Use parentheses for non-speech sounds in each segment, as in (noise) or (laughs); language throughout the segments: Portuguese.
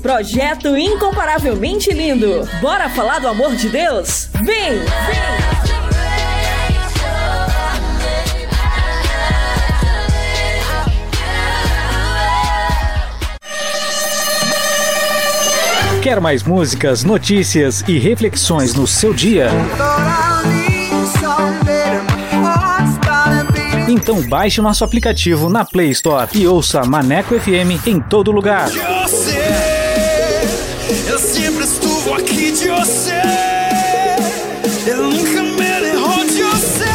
Projeto incomparavelmente lindo. Bora falar do amor de Deus? Vem! Vem! Quer mais músicas, notícias e reflexões no seu dia? Então baixe o nosso aplicativo na Play Store e ouça Maneco FM em todo lugar. Eu sempre estou aqui de você. Eu nunca me errou de você.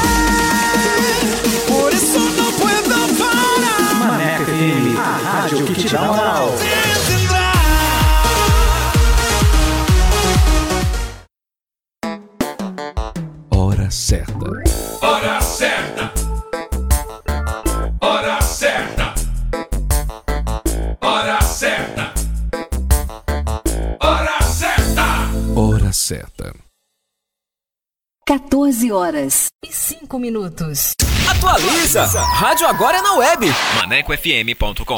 Por isso não puedo parar. Maneco FM, a rádio que te dá moral. Hora certa. Certa. 14 horas e 5 minutos. Atualiza! Rádio agora é na web. ManecoFM.com.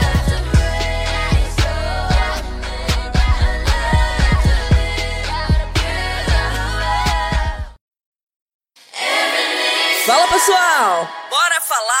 Pessoal! Bora falar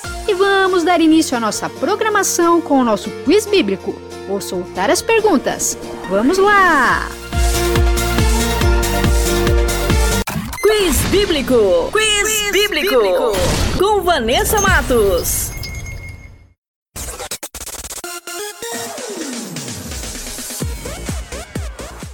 E vamos dar início à nossa programação com o nosso quiz bíblico. Vou soltar as perguntas. Vamos lá! Quiz Bíblico! Quiz, Quiz bíblico. bíblico! Com Vanessa Matos.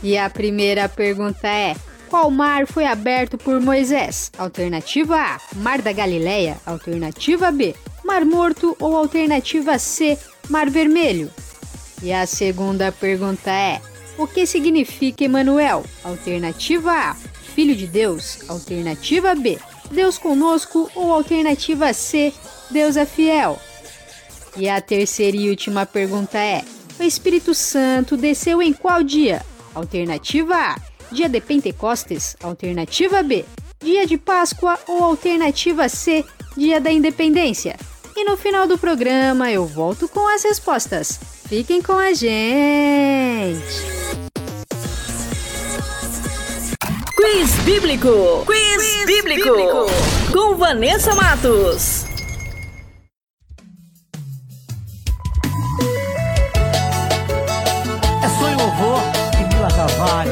E a primeira pergunta é: qual mar foi aberto por Moisés? Alternativa A: Mar da Galileia. Alternativa B: Mar Morto ou alternativa C: Mar Vermelho? E a segunda pergunta é: o que significa Emanuel? Alternativa A: Filho de Deus. Alternativa B: Deus conosco ou alternativa C: Deus é fiel. E a terceira e última pergunta é: o Espírito Santo desceu em qual dia? Alternativa A: dia de Pentecostes. Alternativa B: dia de Páscoa ou alternativa C: dia da Independência. E no final do programa eu volto com as respostas. Fiquem com a gente! Quiz Bíblico! Quiz, Quiz bíblico. bíblico! Com Vanessa Matos. É sonho louvor e Mila Carvalho.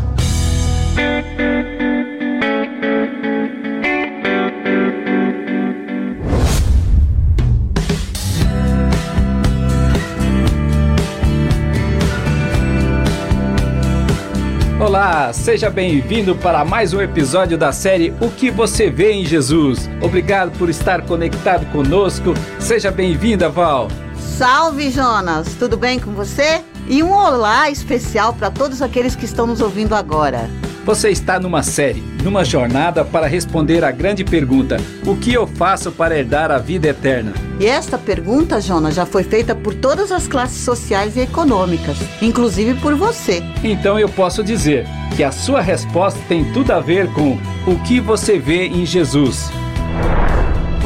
Olá, seja bem-vindo para mais um episódio da série O que você vê em Jesus. Obrigado por estar conectado conosco. Seja bem-vinda, Val. Salve, Jonas! Tudo bem com você? E um olá especial para todos aqueles que estão nos ouvindo agora. Você está numa série, numa jornada para responder a grande pergunta: O que eu faço para herdar a vida eterna? E esta pergunta, Jonas, já foi feita por todas as classes sociais e econômicas, inclusive por você. Então eu posso dizer que a sua resposta tem tudo a ver com o que você vê em Jesus.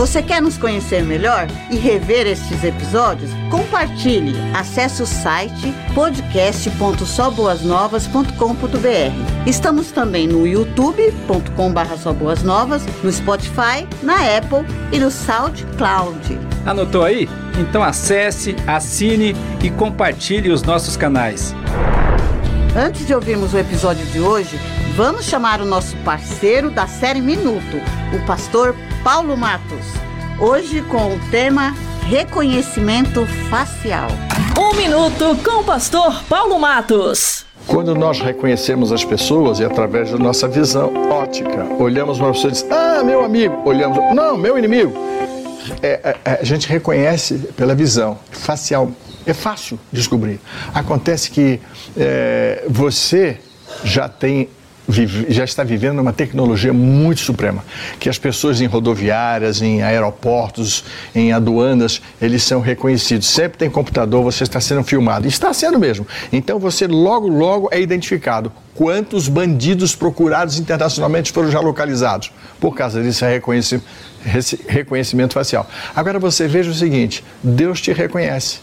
Você quer nos conhecer melhor e rever estes episódios? Compartilhe. Acesse o site podcast.soboasnovas.com.br. Estamos também no youtube.com/soboasnovas, no Spotify, na Apple e no SoundCloud. Anotou aí? Então acesse, assine e compartilhe os nossos canais. Antes de ouvirmos o episódio de hoje, vamos chamar o nosso parceiro da série Minuto, o pastor Paulo Matos. Hoje com o tema Reconhecimento Facial. Um minuto com o pastor Paulo Matos. Quando nós reconhecemos as pessoas e através da nossa visão ótica, olhamos para uma pessoa e diz, ah, meu amigo, olhamos, não, meu inimigo. É, é, a gente reconhece pela visão facial. É fácil descobrir. Acontece que é, você já tem vive, já está vivendo uma tecnologia muito suprema, que as pessoas em rodoviárias, em aeroportos, em aduanas, eles são reconhecidos. Sempre tem computador, você está sendo filmado. Está sendo mesmo. Então você logo, logo é identificado. Quantos bandidos procurados internacionalmente foram já localizados? Por causa disso, é reconhecimento facial. Agora você veja o seguinte: Deus te reconhece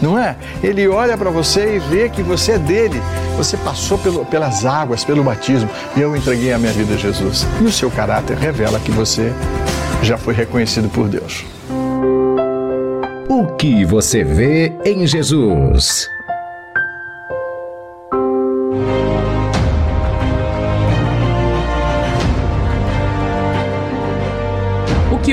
não é? Ele olha para você e vê que você é dele. Você passou pelo, pelas águas, pelo batismo, e eu entreguei a minha vida a Jesus. E o seu caráter revela que você já foi reconhecido por Deus. O que você vê em Jesus?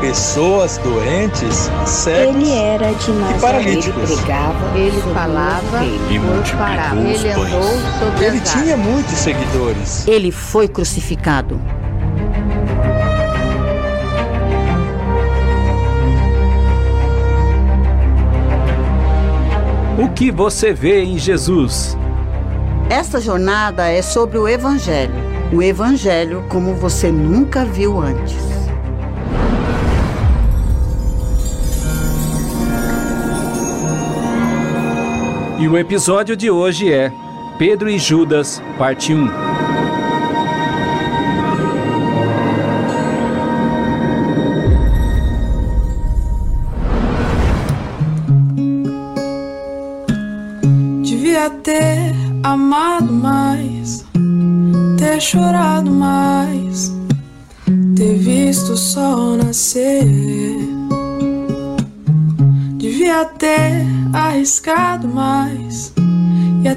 pessoas doentes, cegos Ele era de e paralíticos. Ele pregava, ele falava E os Ele pães. andou sobre Ele tinha muitos seguidores. Ele foi crucificado. O que você vê em Jesus? Esta jornada é sobre o Evangelho. O Evangelho como você nunca viu antes. E o episódio de hoje é Pedro e Judas, parte 1. Devia ter amado mais, ter chorado mais, ter visto o sol nascer. Devia ter arriscado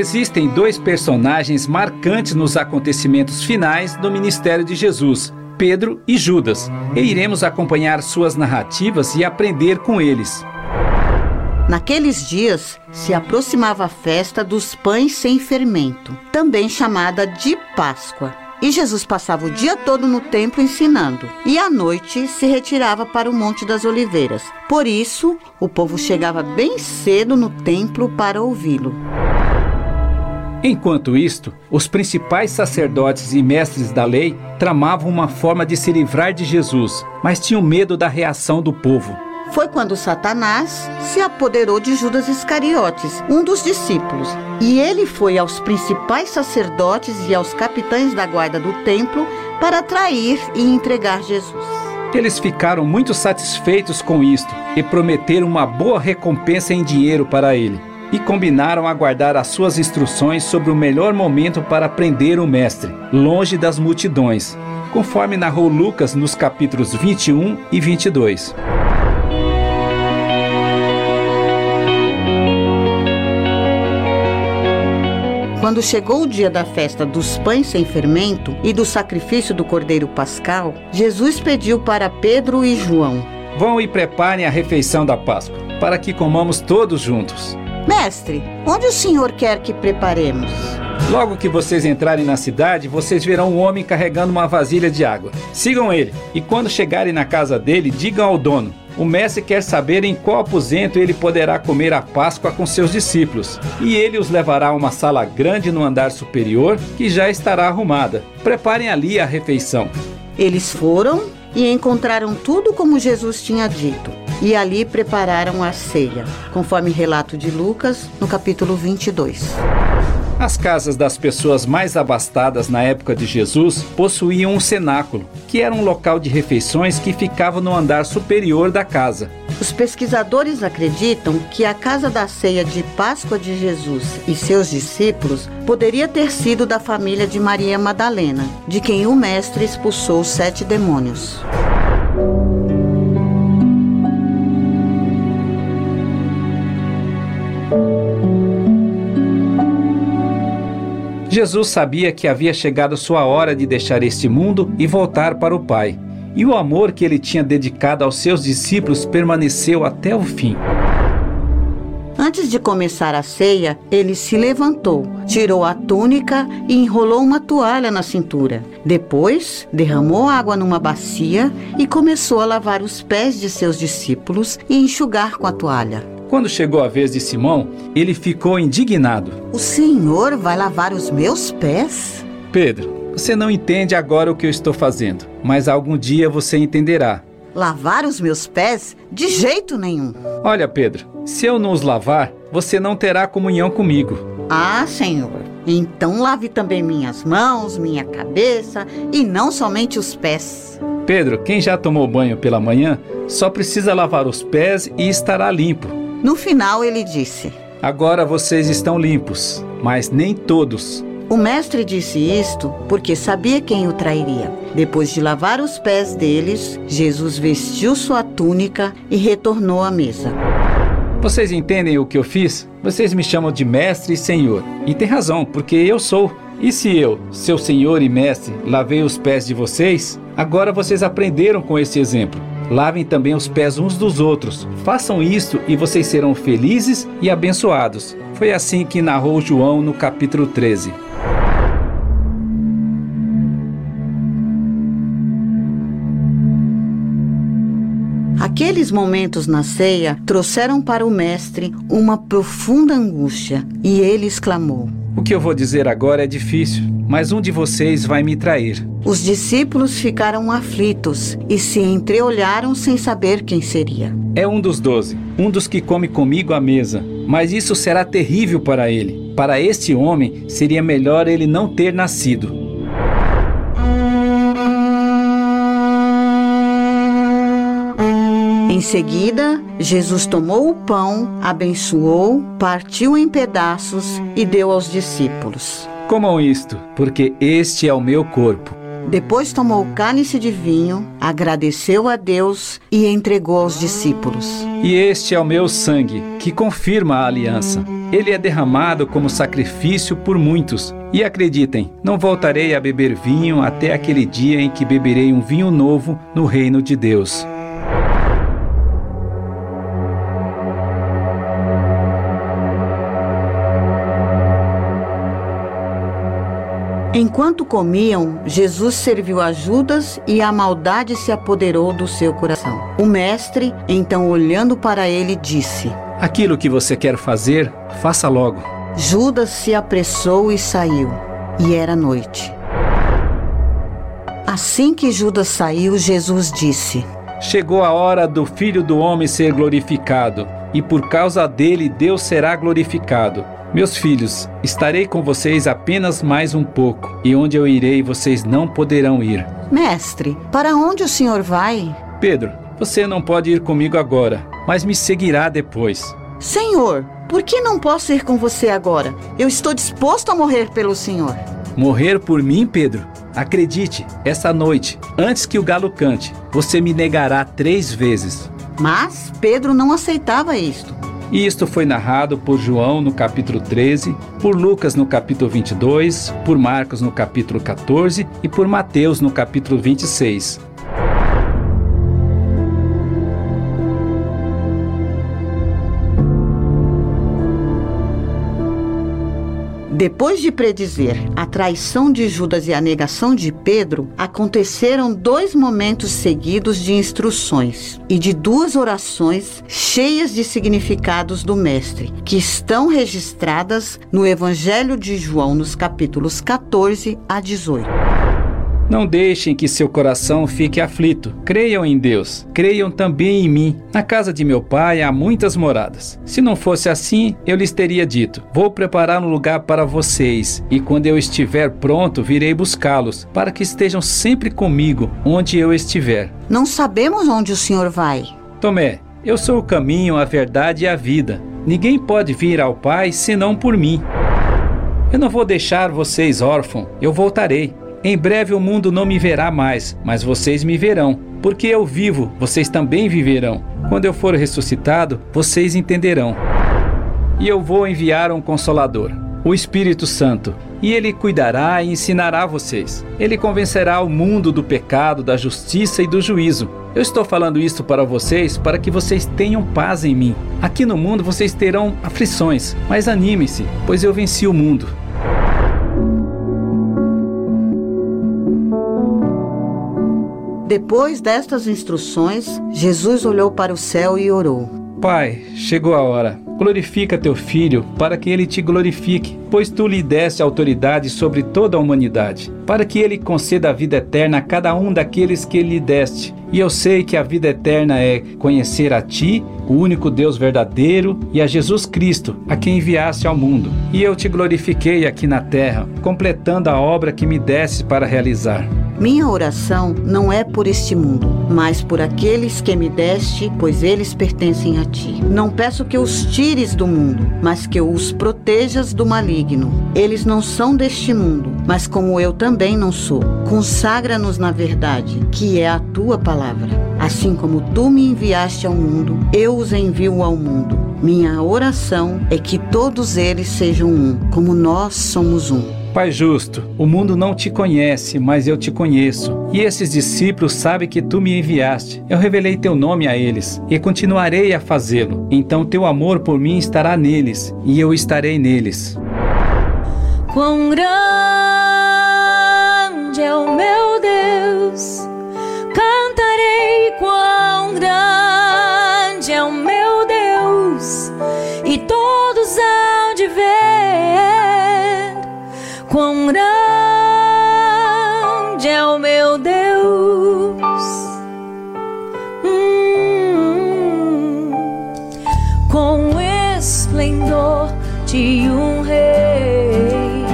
Existem dois personagens marcantes nos acontecimentos finais do ministério de Jesus, Pedro e Judas, e iremos acompanhar suas narrativas e aprender com eles. Naqueles dias se aproximava a festa dos pães sem fermento, também chamada de Páscoa. E Jesus passava o dia todo no templo ensinando, e à noite se retirava para o Monte das Oliveiras. Por isso, o povo chegava bem cedo no templo para ouvi-lo. Enquanto isto, os principais sacerdotes e mestres da lei tramavam uma forma de se livrar de Jesus, mas tinham medo da reação do povo. Foi quando Satanás se apoderou de Judas Iscariotes, um dos discípulos, e ele foi aos principais sacerdotes e aos capitães da guarda do templo para trair e entregar Jesus. Eles ficaram muito satisfeitos com isto e prometeram uma boa recompensa em dinheiro para ele. E combinaram aguardar as suas instruções sobre o melhor momento para prender o mestre, longe das multidões, conforme narrou Lucas nos capítulos 21 e 22. Quando chegou o dia da festa dos pães sem fermento e do sacrifício do cordeiro pascal, Jesus pediu para Pedro e João: Vão e preparem a refeição da Páscoa, para que comamos todos juntos. Mestre, onde o senhor quer que preparemos? Logo que vocês entrarem na cidade, vocês verão um homem carregando uma vasilha de água. Sigam ele, e quando chegarem na casa dele, digam ao dono: O mestre quer saber em qual aposento ele poderá comer a Páscoa com seus discípulos. E ele os levará a uma sala grande no andar superior, que já estará arrumada. Preparem ali a refeição. Eles foram e encontraram tudo como Jesus tinha dito. E ali prepararam a ceia, conforme relato de Lucas, no capítulo 22. As casas das pessoas mais abastadas na época de Jesus possuíam um cenáculo, que era um local de refeições que ficava no andar superior da casa. Os pesquisadores acreditam que a casa da ceia de Páscoa de Jesus e seus discípulos poderia ter sido da família de Maria Madalena, de quem o mestre expulsou sete demônios. Jesus sabia que havia chegado sua hora de deixar este mundo e voltar para o Pai. E o amor que ele tinha dedicado aos seus discípulos permaneceu até o fim. Antes de começar a ceia, ele se levantou, tirou a túnica e enrolou uma toalha na cintura. Depois, derramou água numa bacia e começou a lavar os pés de seus discípulos e enxugar com a toalha. Quando chegou a vez de Simão, ele ficou indignado. O Senhor vai lavar os meus pés? Pedro, você não entende agora o que eu estou fazendo, mas algum dia você entenderá. Lavar os meus pés? De jeito nenhum. Olha, Pedro, se eu não os lavar, você não terá comunhão comigo. Ah, Senhor. Então lave também minhas mãos, minha cabeça e não somente os pés. Pedro, quem já tomou banho pela manhã só precisa lavar os pés e estará limpo. No final, ele disse: Agora vocês estão limpos, mas nem todos. O mestre disse isto porque sabia quem o trairia. Depois de lavar os pés deles, Jesus vestiu sua túnica e retornou à mesa. Vocês entendem o que eu fiz? Vocês me chamam de mestre e senhor. E tem razão, porque eu sou. E se eu, seu senhor e mestre, lavei os pés de vocês, agora vocês aprenderam com esse exemplo. Lavem também os pés uns dos outros. Façam isto e vocês serão felizes e abençoados. Foi assim que narrou João no capítulo 13. Aqueles momentos na ceia trouxeram para o mestre uma profunda angústia e ele exclamou: O que eu vou dizer agora é difícil, mas um de vocês vai me trair. Os discípulos ficaram aflitos e se entreolharam sem saber quem seria. É um dos doze, um dos que come comigo à mesa. Mas isso será terrível para ele. Para este homem, seria melhor ele não ter nascido. Em seguida, Jesus tomou o pão, abençoou, partiu em pedaços e deu aos discípulos. Comam isto, porque este é o meu corpo. Depois tomou o cálice de vinho, agradeceu a Deus e entregou aos discípulos. E este é o meu sangue, que confirma a aliança. Ele é derramado como sacrifício por muitos. E acreditem, não voltarei a beber vinho até aquele dia em que beberei um vinho novo no reino de Deus. Enquanto comiam, Jesus serviu a Judas e a maldade se apoderou do seu coração. O mestre, então olhando para ele, disse: Aquilo que você quer fazer, faça logo. Judas se apressou e saiu, e era noite. Assim que Judas saiu, Jesus disse: Chegou a hora do Filho do Homem ser glorificado, e por causa dele Deus será glorificado. Meus filhos, estarei com vocês apenas mais um pouco, e onde eu irei vocês não poderão ir. Mestre, para onde o senhor vai? Pedro, você não pode ir comigo agora, mas me seguirá depois. Senhor, por que não posso ir com você agora? Eu estou disposto a morrer pelo senhor. Morrer por mim, Pedro? Acredite, essa noite, antes que o galo cante, você me negará três vezes. Mas Pedro não aceitava isto. E isto foi narrado por João no capítulo 13, por Lucas no capítulo 22, por Marcos no capítulo 14 e por Mateus no capítulo 26. Depois de predizer a traição de Judas e a negação de Pedro, aconteceram dois momentos seguidos de instruções e de duas orações cheias de significados do Mestre, que estão registradas no Evangelho de João, nos capítulos 14 a 18. Não deixem que seu coração fique aflito. Creiam em Deus. Creiam também em mim. Na casa de meu pai há muitas moradas. Se não fosse assim, eu lhes teria dito: Vou preparar um lugar para vocês, e quando eu estiver pronto, virei buscá-los, para que estejam sempre comigo onde eu estiver. Não sabemos onde o senhor vai. Tomé, eu sou o caminho, a verdade e a vida. Ninguém pode vir ao Pai senão por mim. Eu não vou deixar vocês órfãos. Eu voltarei. Em breve o mundo não me verá mais, mas vocês me verão. Porque eu vivo, vocês também viverão. Quando eu for ressuscitado, vocês entenderão. E eu vou enviar um consolador, o Espírito Santo, e ele cuidará e ensinará vocês. Ele convencerá o mundo do pecado, da justiça e do juízo. Eu estou falando isso para vocês para que vocês tenham paz em mim. Aqui no mundo vocês terão aflições, mas anime-se, pois eu venci o mundo. Depois destas instruções, Jesus olhou para o céu e orou. Pai, chegou a hora. Glorifica teu filho, para que ele te glorifique, pois tu lhe deste autoridade sobre toda a humanidade, para que ele conceda a vida eterna a cada um daqueles que lhe deste. E eu sei que a vida eterna é conhecer a ti, o único Deus verdadeiro, e a Jesus Cristo, a quem enviaste ao mundo. E eu te glorifiquei aqui na terra, completando a obra que me deste para realizar. Minha oração não é por este mundo, mas por aqueles que me deste, pois eles pertencem a ti. Não peço que os tires do mundo, mas que os protejas do maligno. Eles não são deste mundo, mas como eu também não sou. Consagra-nos na verdade, que é a tua palavra. Assim como tu me enviaste ao mundo, eu os envio ao mundo. Minha oração é que todos eles sejam um, como nós somos um. Pai justo, o mundo não te conhece, mas eu te conheço. E esses discípulos sabem que tu me enviaste. Eu revelei teu nome a eles e continuarei a fazê-lo. Então teu amor por mim estará neles e eu estarei neles. Quão grande é o meu Deus, quão grande é o meu Deus. Hum, com esplendor de um rei,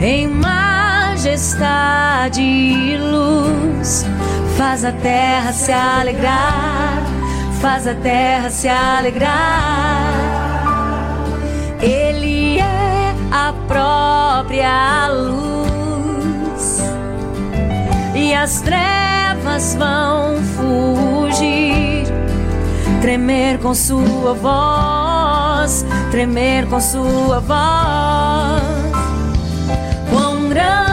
em majestade e luz, faz a terra se alegrar, faz a terra se alegrar. Ele a própria luz as trevas vão fugir, tremer com sua voz, tremer com sua voz. Quão grande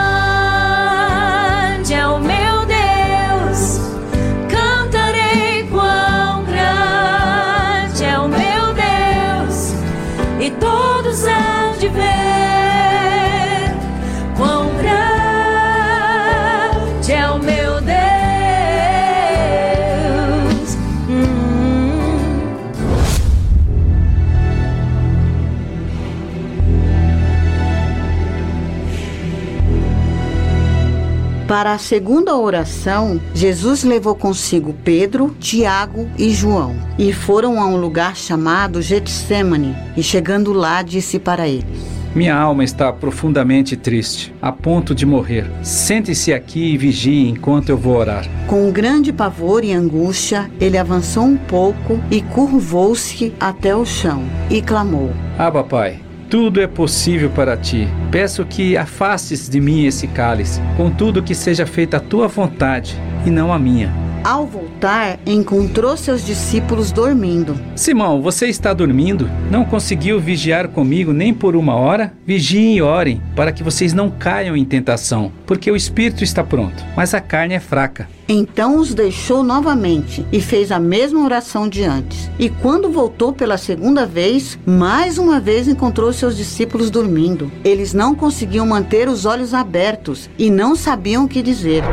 Para a segunda oração, Jesus levou consigo Pedro, Tiago e João e foram a um lugar chamado Getsemane. E chegando lá, disse para eles: Minha alma está profundamente triste, a ponto de morrer. Sente-se aqui e vigie enquanto eu vou orar. Com grande pavor e angústia, ele avançou um pouco e curvou-se até o chão e clamou: Abba, Pai, tudo é possível para ti. Peço que afastes de mim esse cálice, contudo que seja feita a tua vontade e não a minha. Ao voltar, encontrou seus discípulos dormindo. Simão, você está dormindo? Não conseguiu vigiar comigo nem por uma hora? Vigiem e orem, para que vocês não caiam em tentação, porque o espírito está pronto, mas a carne é fraca. Então os deixou novamente e fez a mesma oração de antes. E quando voltou pela segunda vez, mais uma vez encontrou seus discípulos dormindo. Eles não conseguiam manter os olhos abertos e não sabiam o que dizer.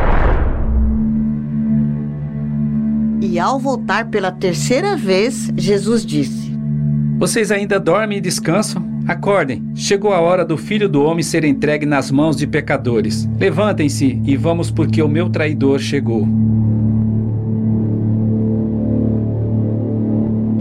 E ao voltar pela terceira vez, Jesus disse: Vocês ainda dormem e descansam? Acordem, chegou a hora do filho do homem ser entregue nas mãos de pecadores. Levantem-se e vamos, porque o meu traidor chegou.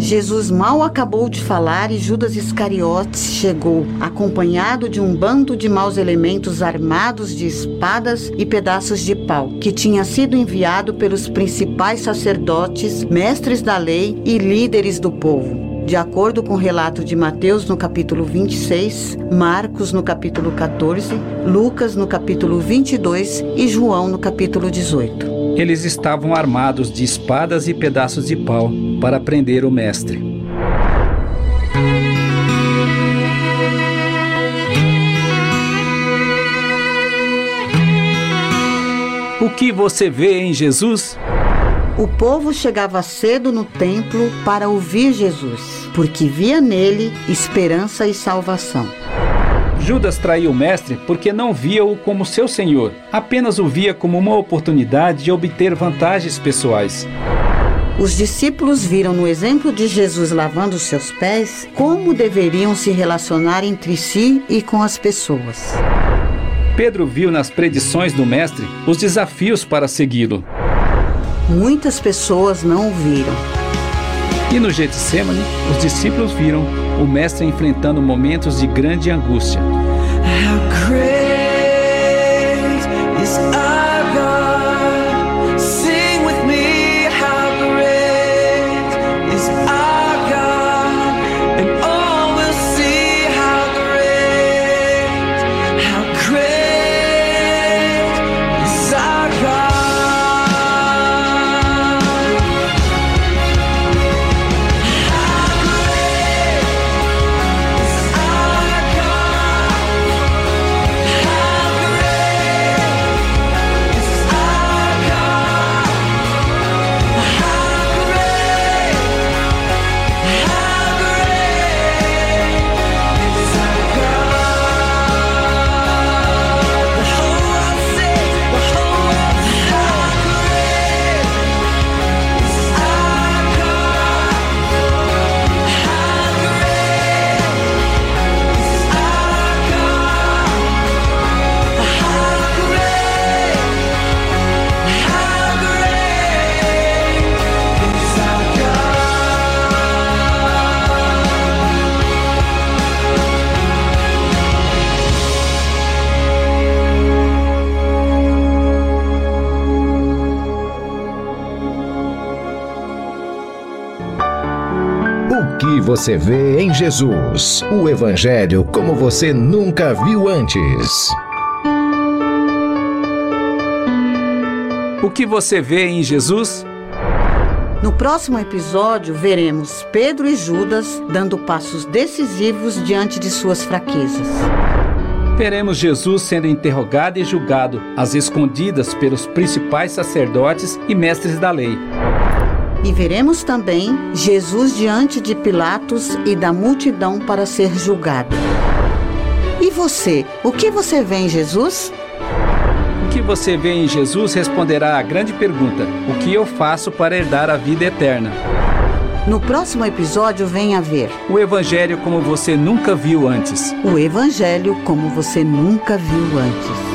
Jesus mal acabou de falar e Judas Iscariotes chegou, acompanhado de um bando de maus elementos armados de espadas e pedaços de pau, que tinha sido enviado pelos principais sacerdotes, mestres da lei e líderes do povo. De acordo com o relato de Mateus no capítulo 26, Marcos no capítulo 14, Lucas no capítulo 22 e João no capítulo 18. Eles estavam armados de espadas e pedaços de pau para prender o mestre. O que você vê em Jesus? O povo chegava cedo no templo para ouvir Jesus, porque via nele esperança e salvação. Judas traiu o mestre porque não via-o como seu senhor, apenas o via como uma oportunidade de obter vantagens pessoais. Os discípulos viram no exemplo de Jesus lavando seus pés como deveriam se relacionar entre si e com as pessoas. Pedro viu nas predições do mestre os desafios para segui-lo. Muitas pessoas não o viram. E no Getsemane, os discípulos viram o mestre enfrentando momentos de grande angústia. Você vê em Jesus? O Evangelho como você nunca viu antes. O que você vê em Jesus? No próximo episódio, veremos Pedro e Judas dando passos decisivos diante de suas fraquezas. Veremos Jesus sendo interrogado e julgado às escondidas pelos principais sacerdotes e mestres da lei. E veremos também Jesus diante de Pilatos e da multidão para ser julgado. E você, o que você vê em Jesus? O que você vê em Jesus responderá à grande pergunta: o que eu faço para herdar a vida eterna? No próximo episódio, venha ver O Evangelho como você nunca viu antes. o Evangelho como você nunca viu antes.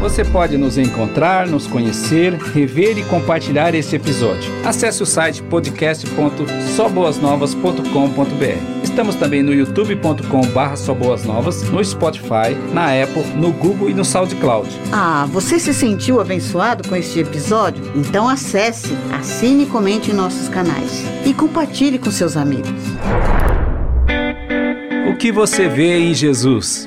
Você pode nos encontrar, nos conhecer, rever e compartilhar esse episódio. Acesse o site podcast.soboasnovas.com.br. Estamos também no youtube.com.br soboasnovas, no Spotify, na Apple, no Google e no SoundCloud. Ah, você se sentiu abençoado com este episódio? Então acesse, assine e comente em nossos canais. E compartilhe com seus amigos. O que você vê em Jesus?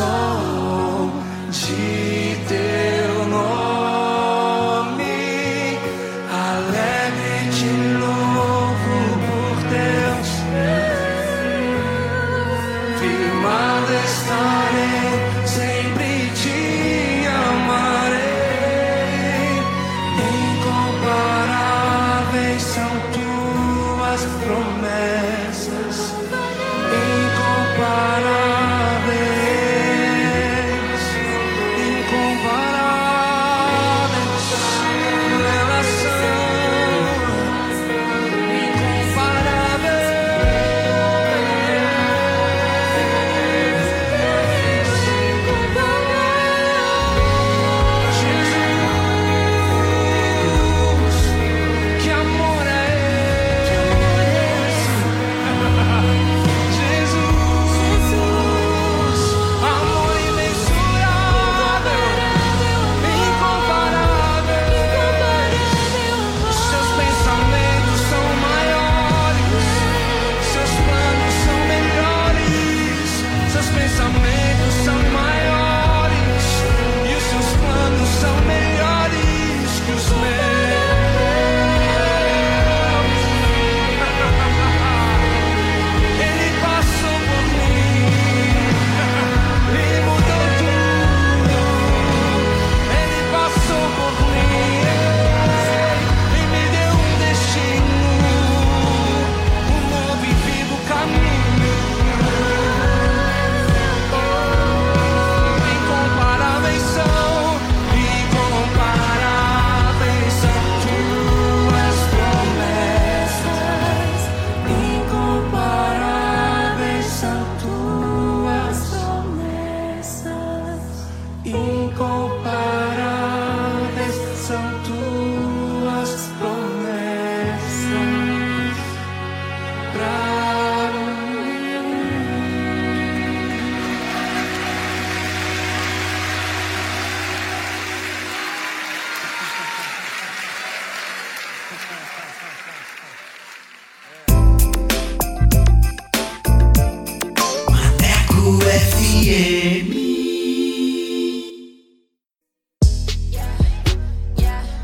Ao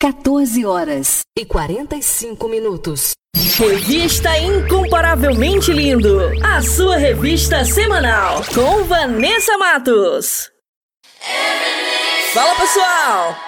14 horas e 45 minutos. Revista Incomparavelmente Lindo. A sua revista semanal. Com Vanessa Matos. Fala pessoal!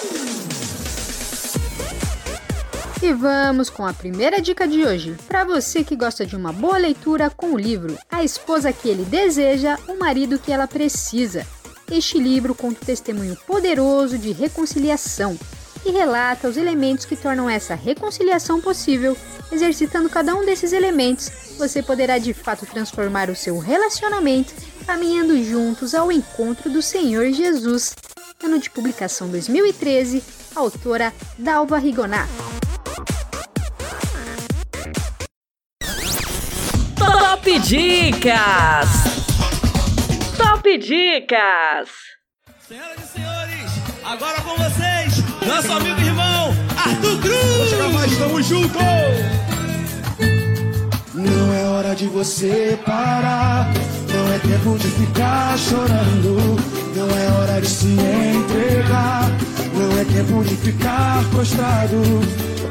E vamos com a primeira dica de hoje. Para você que gosta de uma boa leitura com o livro A Esposa que Ele Deseja, o Marido que Ela Precisa. Este livro conta um testemunho poderoso de reconciliação e relata os elementos que tornam essa reconciliação possível. Exercitando cada um desses elementos, você poderá de fato transformar o seu relacionamento, caminhando juntos ao encontro do Senhor Jesus. Ano de publicação 2013, autora Dalva Rigonato. Top Dicas! Top Dicas! Senhoras e senhores, agora com vocês, nosso amigo e irmão Arthur Cruz! Chega mais, tamo junto! Não é hora de você parar, não é tempo de ficar chorando, não é hora de se entregar, não é tempo de ficar prostrado.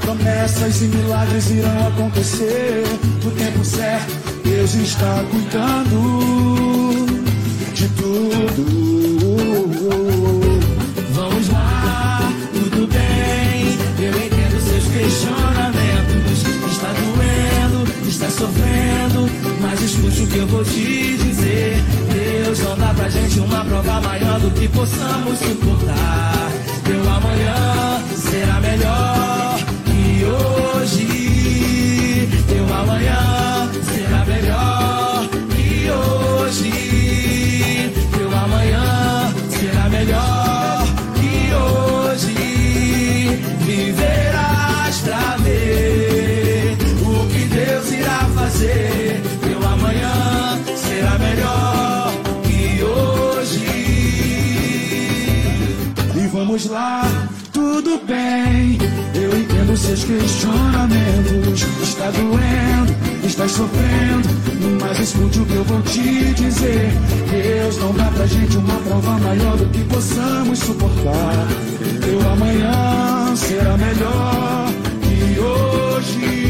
Promessas e milagres irão acontecer no tempo certo. Deus está cuidando de tudo. Sofrendo. Mas escute o que eu vou te dizer. Deus não dá pra gente uma prova maior do que possamos suportar. Meu amanhã será melhor que hoje. Meu amanhã vamos lá, tudo bem. Eu entendo seus questionamentos. Está doendo, está sofrendo. Mas escute o que eu vou te dizer. Deus não dá pra gente uma prova maior do que possamos suportar. Teu amanhã será melhor que hoje.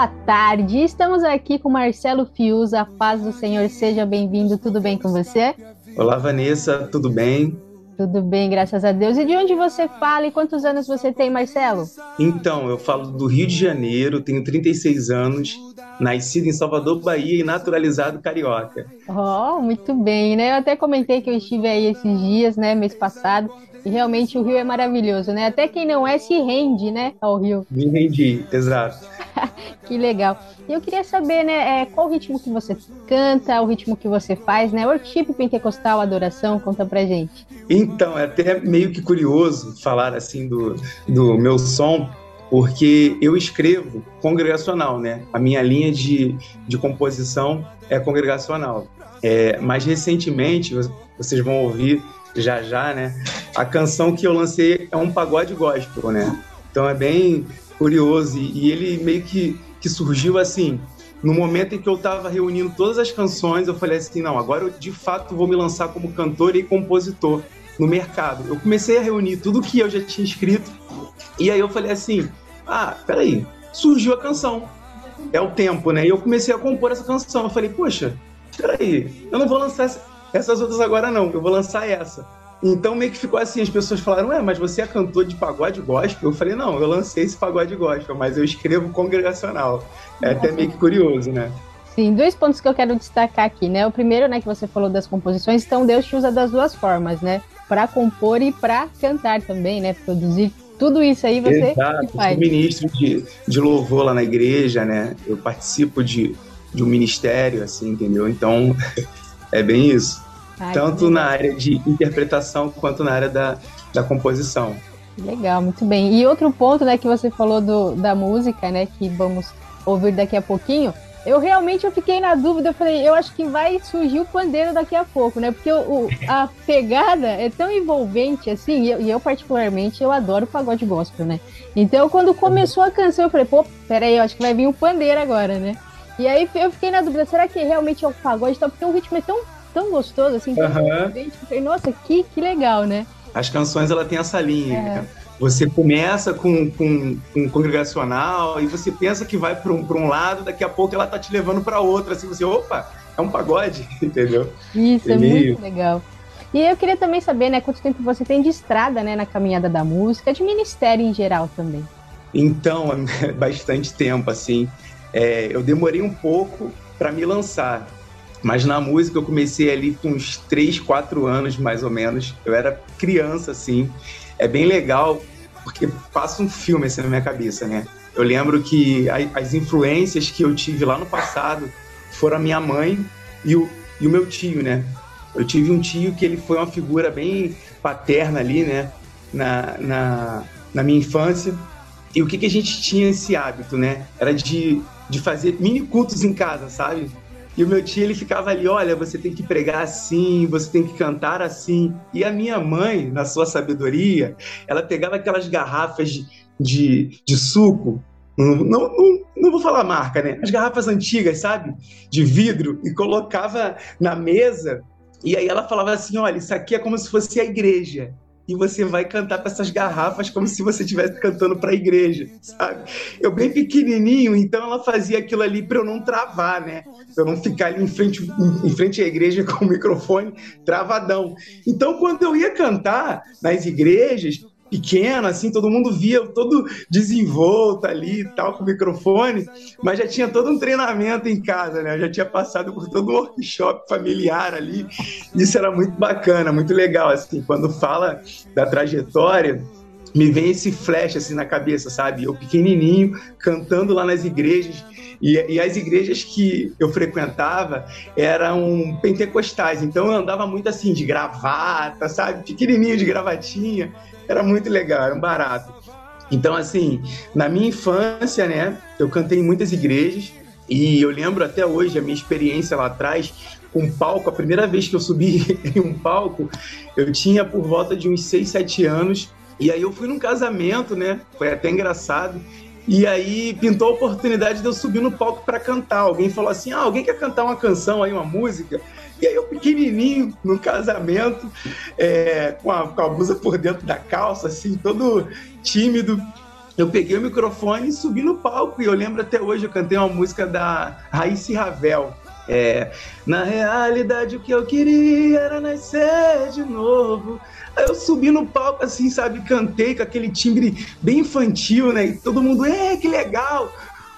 Boa tarde. Estamos aqui com Marcelo Fius, a paz do Senhor seja bem-vindo. Tudo bem com você? Olá, Vanessa, tudo bem? Tudo bem, graças a Deus. E de onde você fala e quantos anos você tem, Marcelo? Então, eu falo do Rio de Janeiro, tenho 36 anos, nascido em Salvador, Bahia e naturalizado carioca. Oh, muito bem, né? Eu até comentei que eu estive aí esses dias, né, mês passado, e realmente o Rio é maravilhoso, né? Até quem não é se rende, né, ao Rio. (laughs) Me rendi, exato. que legal. E eu queria saber, né, é, qual o ritmo que você canta, o ritmo que você faz, né? Worship pentecostal, adoração, conta pra gente. Então, é até meio que curioso falar assim do, do meu som, porque eu escrevo congregacional, né? A minha linha de, de composição é congregacional. É, mais recentemente, vocês vão ouvir já já, né? A canção que eu lancei é um pagode gospel, né? Então é bem curioso e, ele meio que, que surgiu assim. No momento em que eu estava reunindo todas as canções, eu falei assim: não, agora eu de fato vou me lançar como cantor e compositor no mercado. Eu comecei a reunir tudo que eu já tinha escrito e aí eu falei assim: ah, peraí, surgiu a canção. É o tempo, né? E eu comecei a compor essa canção. Eu falei: poxa, peraí, eu não vou lançar essas outras agora não, eu vou lançar essa. Então meio que ficou assim, as pessoas falaram, ué, mas você é cantor de pagode gospel? Eu falei, não, eu lancei esse pagode gospel, mas eu escrevo congregacional. É até meio que curioso, né? Sim, dois pontos que eu quero destacar aqui, né? O primeiro, né, que você falou das composições, então Deus te usa das duas formas, né? Para compor e para cantar também, né? Produzir tudo isso aí você Exato, faz. Sou ministro de, de louvor lá na igreja, né? Eu participo de, de um ministério, assim, entendeu? Então, (laughs) é bem isso. Ai, Tanto na área de interpretação quanto na área da, da composição. Legal, muito bem. E outro ponto, né, que você falou do, da música, né, que vamos ouvir daqui a pouquinho, eu realmente eu fiquei na dúvida, eu falei, eu acho que vai surgir o pandeiro daqui a pouco, né? Porque o, a pegada é tão envolvente assim, e eu, e eu, particularmente eu adoro pagode gospel, né? Então quando começou a canção eu falei, pô, peraí, eu acho que vai vir o pandeiro agora, né? E aí eu fiquei na dúvida, será que realmente é o pagode? Porque o ritmo é tão tão gostoso, assim, tão uhum. Falei, nossa, que, que legal, né? As canções, ela tem essa linha, é. né? Você começa com, com, com um congregacional e você pensa que vai para um, um lado, daqui a pouco ela tá te levando para outro, assim, você, opa, é um pagode, (laughs) entendeu? Isso, é muito legal. E eu queria também saber, né, quanto tempo você tem de estrada, né, na caminhada da música, de ministério em geral também. Então, (laughs) bastante tempo, assim. É, eu demorei um pouco para me lançar. Mas na música eu comecei ali com uns 3, 4 anos mais ou menos. Eu era criança, assim. É bem legal, porque passa um filme assim na minha cabeça, né? Eu lembro que as influências que eu tive lá no passado foram a minha mãe e o, e o meu tio, né? Eu tive um tio que ele foi uma figura bem paterna ali, né? Na, na, na minha infância. E o que, que a gente tinha esse hábito, né? Era de, de fazer mini cultos em casa, sabe? E o meu tio, ele ficava ali, olha, você tem que pregar assim, você tem que cantar assim. E a minha mãe, na sua sabedoria, ela pegava aquelas garrafas de, de, de suco, não, não, não, vou falar marca, né? As garrafas antigas, sabe? De vidro, e colocava na mesa. E aí ela falava assim: olha, isso aqui é como se fosse a igreja e você vai cantar com essas garrafas como se você estivesse cantando para a igreja, sabe? Eu bem pequenininho, então ela fazia aquilo ali para eu não travar, né? Para eu não ficar ali em frente, em frente à igreja (laughs) com o microfone travadão. Então, quando eu ia cantar nas igrejas, pequeno, assim, todo mundo via todo desenvolto ali e tal, com o microfone, mas já tinha todo um treinamento em casa, né? Eu já tinha passado por todo um workshop familiar ali. Isso era muito bacana, muito legal, assim, quando fala da trajetória, me vem esse flash assim na cabeça, sabe? Eu pequenininho, cantando lá nas igrejas, e, e, as igrejas que eu frequentava eram pentecostais, então eu andava muito assim, de gravata, sabe? Pequenininho de gravatinha, era muito legal, era um barato. Então, assim, na minha infância, né, eu cantei em muitas igrejas e eu lembro até hoje a minha experiência lá atrás com palco. A primeira vez que eu subi (laughs) em um palco, eu tinha por volta de uns 6, 7 anos. E aí eu fui num casamento, né? Foi até engraçado. E aí pintou a oportunidade de eu subir no palco para cantar. Alguém falou assim: ah, alguém quer cantar uma canção aí, uma música? E aí eu pequenininho, no casamento, é, com, a, com a blusa por dentro da calça, assim, todo tímido. eu peguei o microfone e subi no palco. E eu lembro até hoje, eu cantei uma música da Raíssa Ravel. É, na realidade, o que eu queria era nascer de novo. Aí eu subi no palco, assim, sabe? Cantei com aquele timbre bem infantil, né? E todo mundo, é, que legal!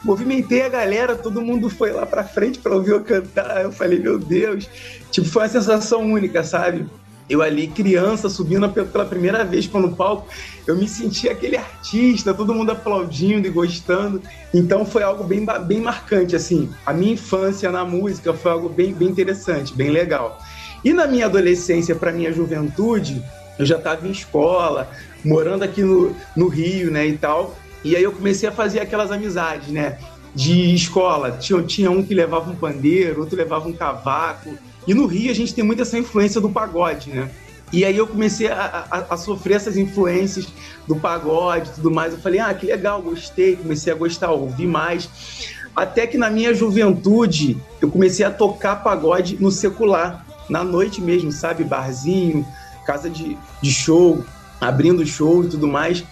Movimentei a galera, todo mundo foi lá pra frente para ouvir eu cantar. Eu falei, meu Deus, tipo, foi uma sensação única, sabe? Eu ali, criança, subindo pela primeira vez para no palco, eu me senti aquele artista, todo mundo aplaudindo e gostando. Então foi algo bem, bem marcante, assim. A minha infância na música foi algo bem, bem interessante, bem legal. E na minha adolescência, para minha juventude, eu já estava em escola, morando aqui no, no Rio, né, e tal. E aí eu comecei a fazer aquelas amizades, né? De escola. Tinha, tinha um que levava um pandeiro, outro levava um cavaco. E no Rio a gente tem muito essa influência do pagode, né? E aí eu comecei a, a, a, sofrer essas influências do pagode e tudo mais. Eu falei, ah, que legal, gostei, comecei a gostar, ouvir mais. Até que na minha juventude eu comecei a tocar pagode no secular, na noite mesmo, sabe? Barzinho, casa de, de show, abrindo show e tudo mais.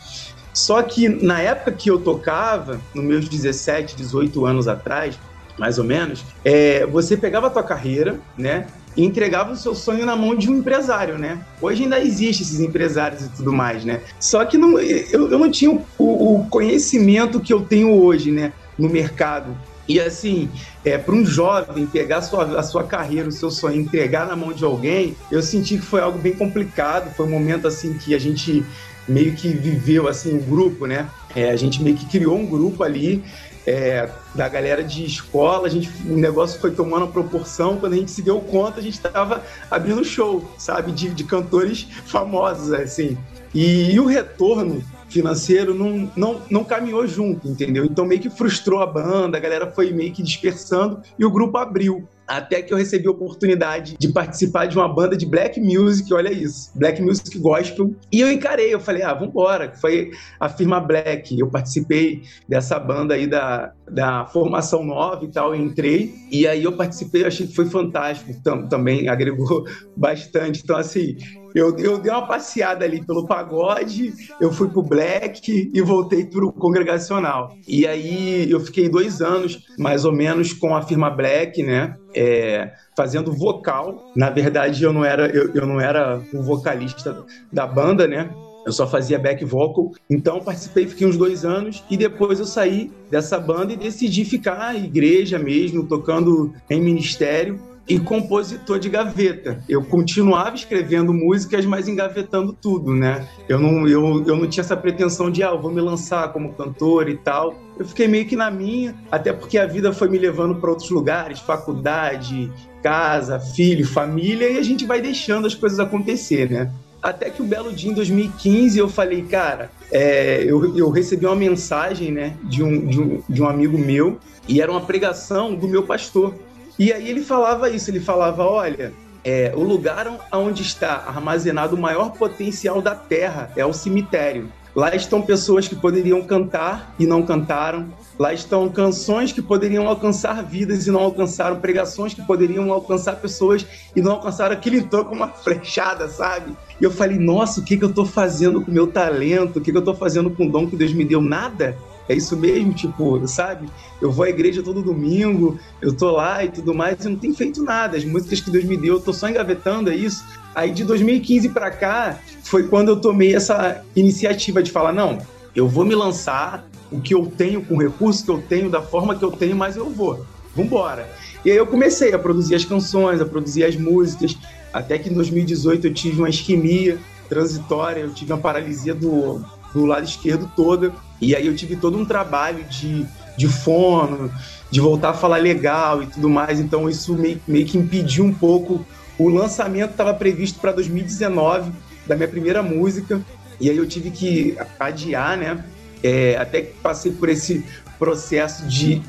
Só que na época que eu tocava, nos meus 17, 18 anos atrás, mais ou menos, é, você pegava a tua carreira, né? E entregava o seu sonho na mão de um empresário, né? Hoje ainda existe esses empresários e tudo mais, né? Só que não, eu, eu não tinha o, o conhecimento que eu tenho hoje, né? No mercado. E assim, é, para um jovem pegar a sua, a sua carreira, o seu sonho, entregar na mão de alguém, eu senti que foi algo bem complicado. Foi um momento assim que a gente meio que viveu assim um grupo, né? É, a gente meio que criou um grupo ali é, da galera de escola, a gente, o negócio foi tomando proporção, quando a gente se deu conta, a gente estava abrindo show, sabe, de, de cantores famosos, assim. E, e, o retorno financeiro não, não, não caminhou junto, entendeu? Então meio que frustrou a banda, a galera foi meio que dispersando e o grupo abriu até que eu recebi a oportunidade de participar de uma banda de black music, olha isso, black music gospel, e eu encarei, eu falei, ah, vambora, foi a firma Black, eu participei dessa banda aí da, da formação nova e tal, eu entrei, e aí eu participei, achei que foi fantástico, tam, também agregou (laughs) bastante, então assim, eu, eu dei uma passeada ali pelo pagode, eu fui pro black e voltei pro congregacional. E aí eu fiquei dois anos, mais ou menos, com a firma black, né? É, fazendo vocal. Na verdade, eu não era eu, eu não era o vocalista da banda, né? Eu só fazia back vocal. Então participei, fiquei uns dois anos e depois eu saí dessa banda e decidi ficar na igreja mesmo, tocando em ministério e compositor de gaveta. Eu continuava escrevendo músicas, mas engavetando tudo, né? Eu não, eu, eu não tinha essa pretensão de, ah, eu vou me lançar como cantor e tal. Eu fiquei meio que na minha, até porque a vida foi me levando para outros lugares, faculdade, casa, filho, família, e a gente vai deixando as coisas acontecer, né? Até que o um belo dia em 2015 eu falei, cara, é, eu, eu recebi uma mensagem, né, de um, de um, de um amigo meu, e era uma pregação do meu pastor. E aí ele falava isso, ele falava, olha, é, o lugar onde está armazenado o maior potencial da Terra é o cemitério. Lá estão pessoas que poderiam cantar e não cantaram. Lá estão canções que poderiam alcançar vidas e não alcançaram. Pregações que poderiam alcançar pessoas e não alcançaram. Aquilo entrou como uma flechada, sabe? E eu falei, nossa, o que, que eu estou fazendo com o meu talento? O que, que eu estou fazendo com o dom que Deus me deu? Nada é isso mesmo, tipo, sabe? Eu vou à igreja todo domingo, eu tô lá e tudo mais, e não tenho feito nada. As músicas que Deus me deu, eu tô só engavetando, é isso. Aí de 2015 para cá foi quando eu tomei essa iniciativa de falar, não, eu vou me lançar o que eu tenho, com o recurso que eu tenho, da forma que eu tenho, mas eu vou. Vambora. E aí eu comecei a produzir as canções, a produzir as músicas, até que em 2018 eu tive uma isquemia transitória, eu tive uma paralisia do, do lado esquerdo toda. E aí eu tive todo um trabalho de, de fono, de voltar a falar legal e tudo mais. Então isso meio, meio que impediu um pouco. O lançamento estava previsto para 2019 da minha primeira música. E aí eu tive que adiar, né? É, até que passei por esse processo de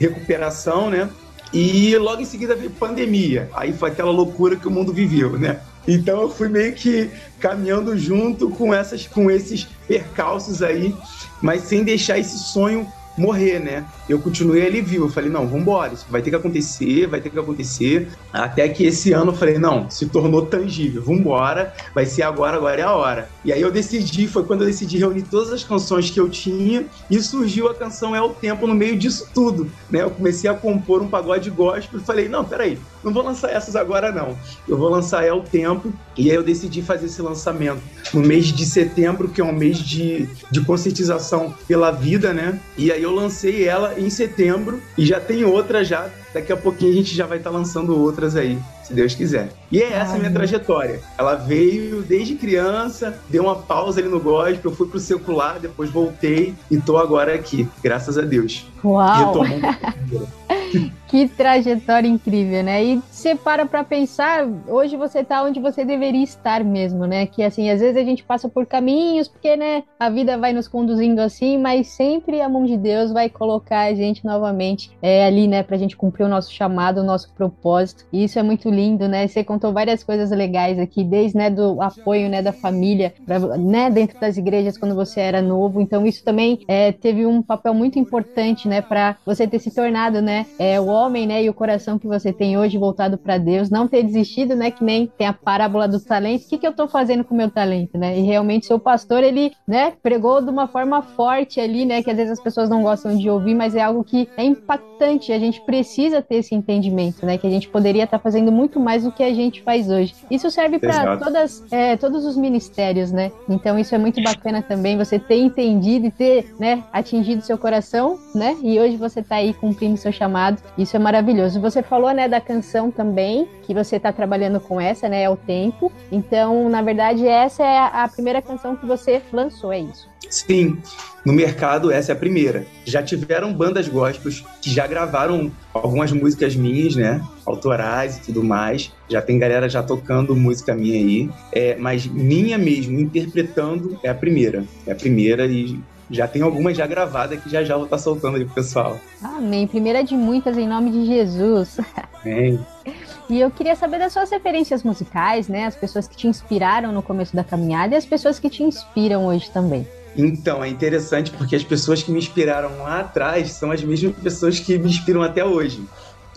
recuperação, né? E logo em seguida veio pandemia. Aí foi aquela loucura que o mundo viveu, né? Então eu fui meio que caminhando junto com essas com esses percalços aí, mas sem deixar esse sonho morrer, né? Eu continuei ali vivo. Eu falei, não, vambora, isso vai ter que acontecer, vai ter que acontecer. Até que esse ano eu falei, não, se tornou tangível, vambora, vai ser agora, agora é a hora. E aí eu decidi, foi quando eu decidi reunir todas as canções que eu tinha e surgiu a canção É o Tempo no meio disso tudo, né? Eu comecei a compor um pagode gospel e falei, não, peraí, não vou lançar essas agora não. Eu vou lançar É o Tempo e aí eu decidi fazer esse lançamento no mês de setembro, que é um mês de, de conscientização pela vida, né? E aí eu lancei ela em setembro e já tem outra já. Daqui a pouquinho a gente já vai estar tá lançando outras aí, se Deus quiser. E é essa a minha trajetória. Ela veio desde criança, deu uma pausa ali no gospel, eu fui pro secular, depois voltei e tô agora aqui, graças a Deus. Uau! (laughs) que trajetória incrível, né? E você para para pensar, hoje você tá onde você deveria estar mesmo, né? Que assim, às vezes a gente passa por caminhos, porque, né, a vida vai nos conduzindo assim, mas sempre a mão de Deus vai colocar a gente novamente é, ali, né, pra gente cumprir o nosso chamado, o nosso propósito. E isso é muito lindo, né? Você contou várias coisas legais aqui, desde, né, do apoio, né, da família, pra, né, dentro das igrejas quando você era novo. Então, isso também é, teve um papel muito importante, né, para você ter se tornado, né, é, o homem, né, e o coração que você tem hoje voltado para Deus, não ter desistido, né, que nem tem a parábola do talento. O que, que eu tô fazendo com o meu talento, né? E realmente seu pastor, ele, né, pregou de uma forma forte ali, né, que às vezes as pessoas não gostam de ouvir, mas é algo que é impactante. A gente precisa ter esse entendimento, né, que a gente poderia estar tá fazendo muito mais do que a gente faz hoje. Isso serve para todas, é, todos os ministérios, né? Então isso é muito bacana também, você ter entendido e ter, né, atingido seu coração, né? E hoje você tá aí cumprindo seu chamado. Isso é maravilhoso. Você falou, né, da canção também, que você está trabalhando com essa, né, é o tempo. Então, na verdade, essa é a primeira canção que você lançou, é isso? Sim, no mercado essa é a primeira. Já tiveram bandas gospels que já gravaram algumas músicas minhas, né? Autorais e tudo mais. Já tem galera já tocando música minha aí. É, mas minha mesmo, interpretando, é a primeira. É a primeira e já tem algumas já gravadas que já já vou estar tá soltando aí pro pessoal. Amém. Primeira de muitas, em nome de Jesus. Amém. (laughs) E eu queria saber das suas referências musicais, né? As pessoas que te inspiraram no começo da caminhada e as pessoas que te inspiram hoje também. Então, é interessante porque as pessoas que me inspiraram lá atrás são as mesmas pessoas que me inspiram até hoje.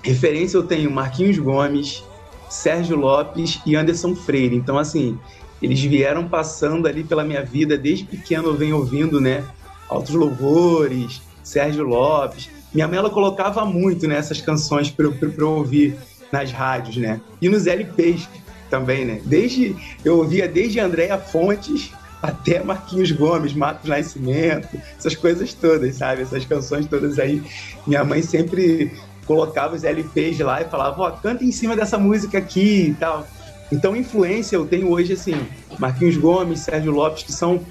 Referência eu tenho Marquinhos Gomes, Sérgio Lopes e Anderson Freire. Então, assim, eles vieram passando ali pela minha vida desde pequeno eu venho ouvindo, né? Altos Louvores, Sérgio Lopes. Minha mãe ela colocava muito né, canções para eu, eu ouvir nas rádios, né? E nos LPs também, né? Desde eu ouvia desde Andréa Fontes até Marquinhos Gomes, Matos Nascimento, essas coisas todas, sabe? Essas canções todas aí. Minha mãe sempre colocava os LPs lá e falava, ó, oh, canta em cima dessa música aqui e tal. Então, influência eu tenho hoje, assim, Marquinhos Gomes, Sérgio Lopes, que são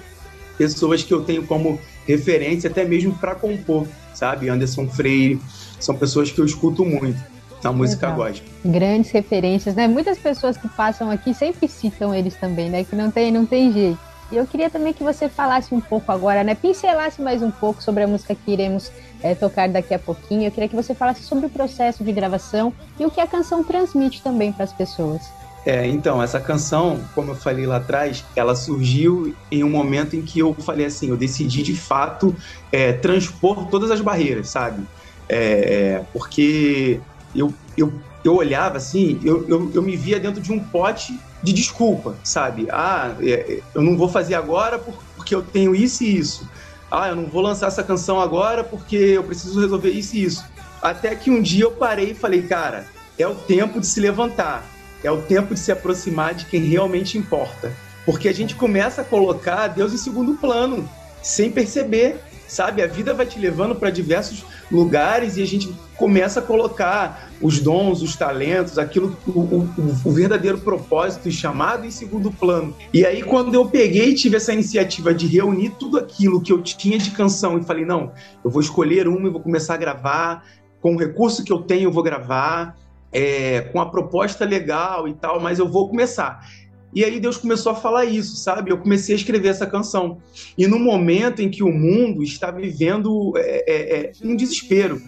pessoas que eu tenho como referência até mesmo para compor, sabe? Anderson Freire, são pessoas que eu escuto muito na música Legal. gospel. Grandes referências, né? Muitas pessoas que passam aqui sempre citam eles também, né? Que não tem, não tem jeito. E eu queria também que você falasse um pouco agora, né? Pincelasse mais um pouco sobre a música que iremos é, tocar daqui a pouquinho. Eu queria que você falasse sobre o processo de gravação e o que a canção transmite também para as pessoas. É, então, essa canção, como eu falei lá atrás, ela surgiu em um momento em que eu falei assim, eu decidi de fato é, transpor todas as barreiras, sabe? É, porque eu, eu, eu olhava assim, eu, eu, eu me via dentro de um pote de desculpa, sabe? Ah, é, eu não vou fazer agora porque eu tenho isso e isso. Ah, eu não vou lançar essa canção agora porque eu preciso resolver isso e isso. Até que um dia eu parei e falei, cara, é o tempo de se levantar é o tempo de se aproximar de quem realmente importa. Porque a gente começa a colocar Deus em segundo plano, sem perceber, sabe? A vida vai te levando para diversos lugares e a gente começa a colocar os dons, os talentos, aquilo, o, o, o, verdadeiro propósito e chamado em segundo plano. E aí, quando eu peguei e tive essa iniciativa de reunir tudo aquilo que eu tinha de canção e falei, não, eu vou escolher uma e vou começar a gravar, com o recurso que eu tenho, eu vou gravar é, com a proposta legal e tal, mas eu vou começar. E aí Deus começou a falar isso, sabe? Eu comecei a escrever essa canção. E no momento em que o mundo está vivendo é, é, é, um desespero.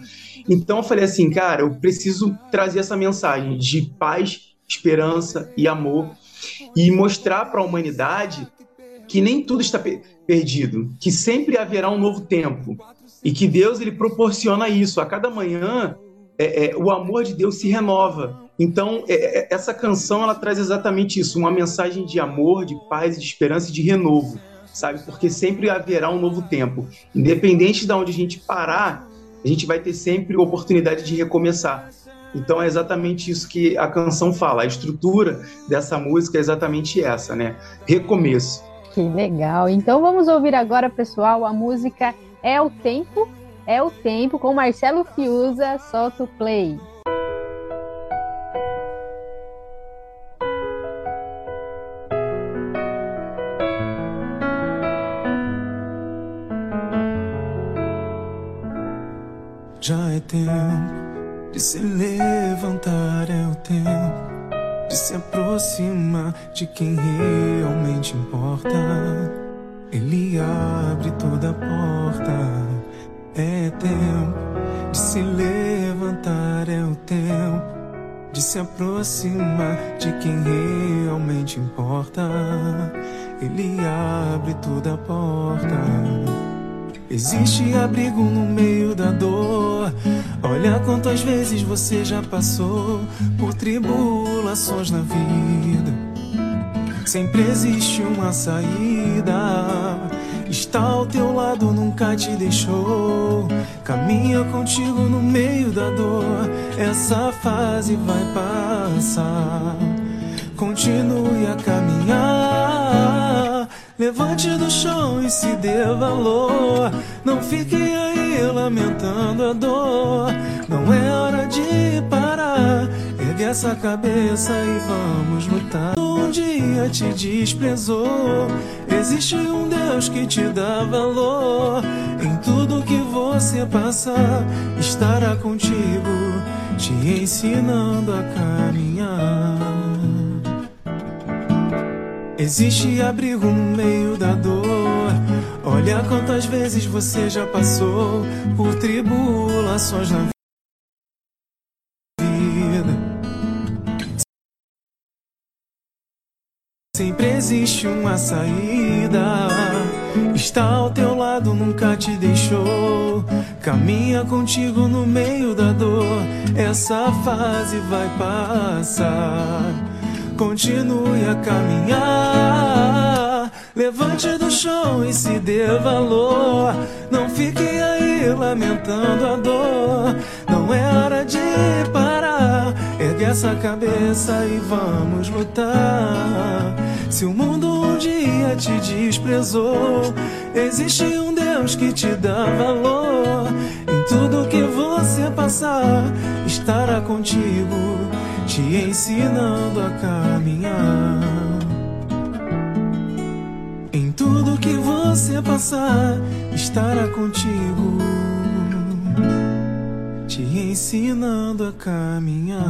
Então eu falei assim, cara, eu preciso trazer essa mensagem de paz, esperança e amor e mostrar para a humanidade que nem tudo está pe perdido, que sempre haverá um novo tempo e que Deus ele proporciona isso. A cada manhã, é, é, o amor de Deus se renova. Então, é, é, essa canção ela traz exatamente isso, uma mensagem de amor, de paz, de esperança e de renovo, sabe? Porque sempre haverá um novo tempo. Independente de onde a gente parar, a gente vai ter sempre oportunidade de recomeçar. Então é exatamente isso que a canção fala. A estrutura dessa música é exatamente essa, né? Recomeço. Que legal. Então vamos ouvir agora, pessoal, a música É o Tempo, É o Tempo, com Marcelo Fiuza, solta o play. Já é tempo de se levantar, é o tempo de se aproximar de quem realmente importa. Ele abre toda a porta. É tempo de se levantar, é o tempo de se aproximar de quem realmente importa. Ele abre toda a porta. Existe abrigo no meio da dor. Olha quantas vezes você já passou por tribulações na vida. Sempre existe uma saída. Está ao teu lado, nunca te deixou. Caminha contigo no meio da dor. Essa fase vai passar. Continue a caminhar. Levante do chão e se dê valor. Não fique aí lamentando a dor. Não é hora de parar. Ergue essa cabeça e vamos lutar. Um dia te desprezou. Existe um Deus que te dá valor. Em tudo que você passar, estará contigo, te ensinando a caminhar. Existe abrigo no meio da dor. Olha quantas vezes você já passou por tribulações na vida. Sempre existe uma saída. Está ao teu lado, nunca te deixou. Caminha contigo no meio da dor. Essa fase vai passar. Continue a caminhar. Levante do chão e se dê valor. Não fique aí lamentando a dor. Não é hora de parar. Essa cabeça e vamos lutar. Se o mundo um dia te desprezou, existe um Deus que te dá valor. Em tudo que você passar, estará contigo te ensinando a caminhar. Em tudo que você passar, estará contigo, te ensinando a caminhar.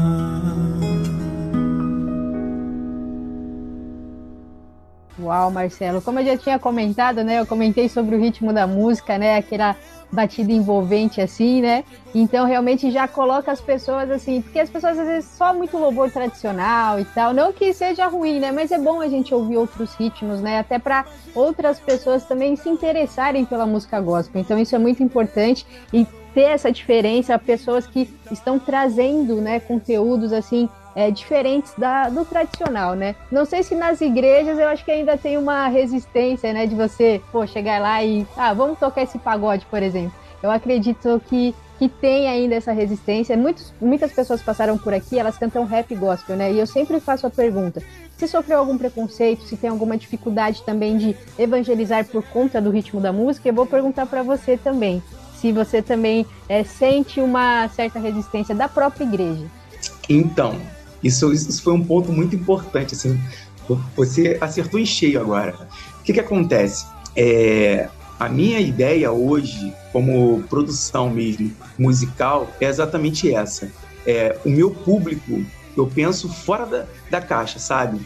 Uau, Marcelo, como eu já tinha comentado, né? Eu comentei sobre o ritmo da música, né? Aquela batida envolvente assim, né? Então realmente já coloca as pessoas assim, porque as pessoas às vezes só muito louvor tradicional e tal, não que seja ruim, né? Mas é bom a gente ouvir outros ritmos, né? Até para outras pessoas também se interessarem pela música gospel. Então isso é muito importante e ter essa diferença, pessoas que estão trazendo, né, conteúdos assim é, diferentes da, do tradicional, né? Não sei se nas igrejas eu acho que ainda tem uma resistência, né? De você, pô, chegar lá e, ah, vamos tocar esse pagode, por exemplo. Eu acredito que, que tem ainda essa resistência. Muitos, muitas pessoas passaram por aqui, elas cantam rap gospel, né? E eu sempre faço a pergunta: se sofreu algum preconceito, se tem alguma dificuldade também de evangelizar por conta do ritmo da música, eu vou perguntar para você também. Se você também é, sente uma certa resistência da própria igreja. Então, isso, isso foi um ponto muito importante. Assim, você acertou em cheio agora. O que, que acontece? É, a minha ideia hoje, como produção mesmo musical, é exatamente essa. É, o meu público, eu penso fora da, da caixa, sabe?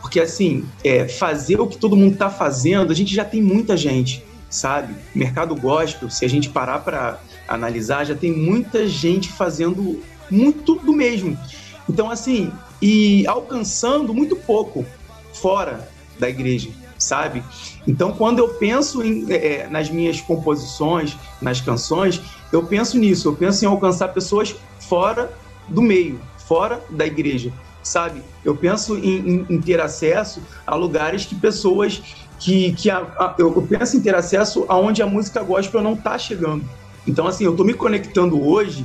Porque assim, é, fazer o que todo mundo está fazendo, a gente já tem muita gente, sabe? Mercado gospel, se a gente parar para analisar, já tem muita gente fazendo muito do mesmo. Então, assim, e alcançando muito pouco fora da igreja. sabe? Então, quando eu penso em, é, nas minhas composições, nas canções, eu penso nisso, eu penso em alcançar pessoas fora do meio, fora da igreja, sabe? Eu penso em, em, em ter acesso a lugares que pessoas que, que a, a, eu penso em ter acesso aonde a música gospel não está chegando. Então, assim, eu estou me conectando hoje.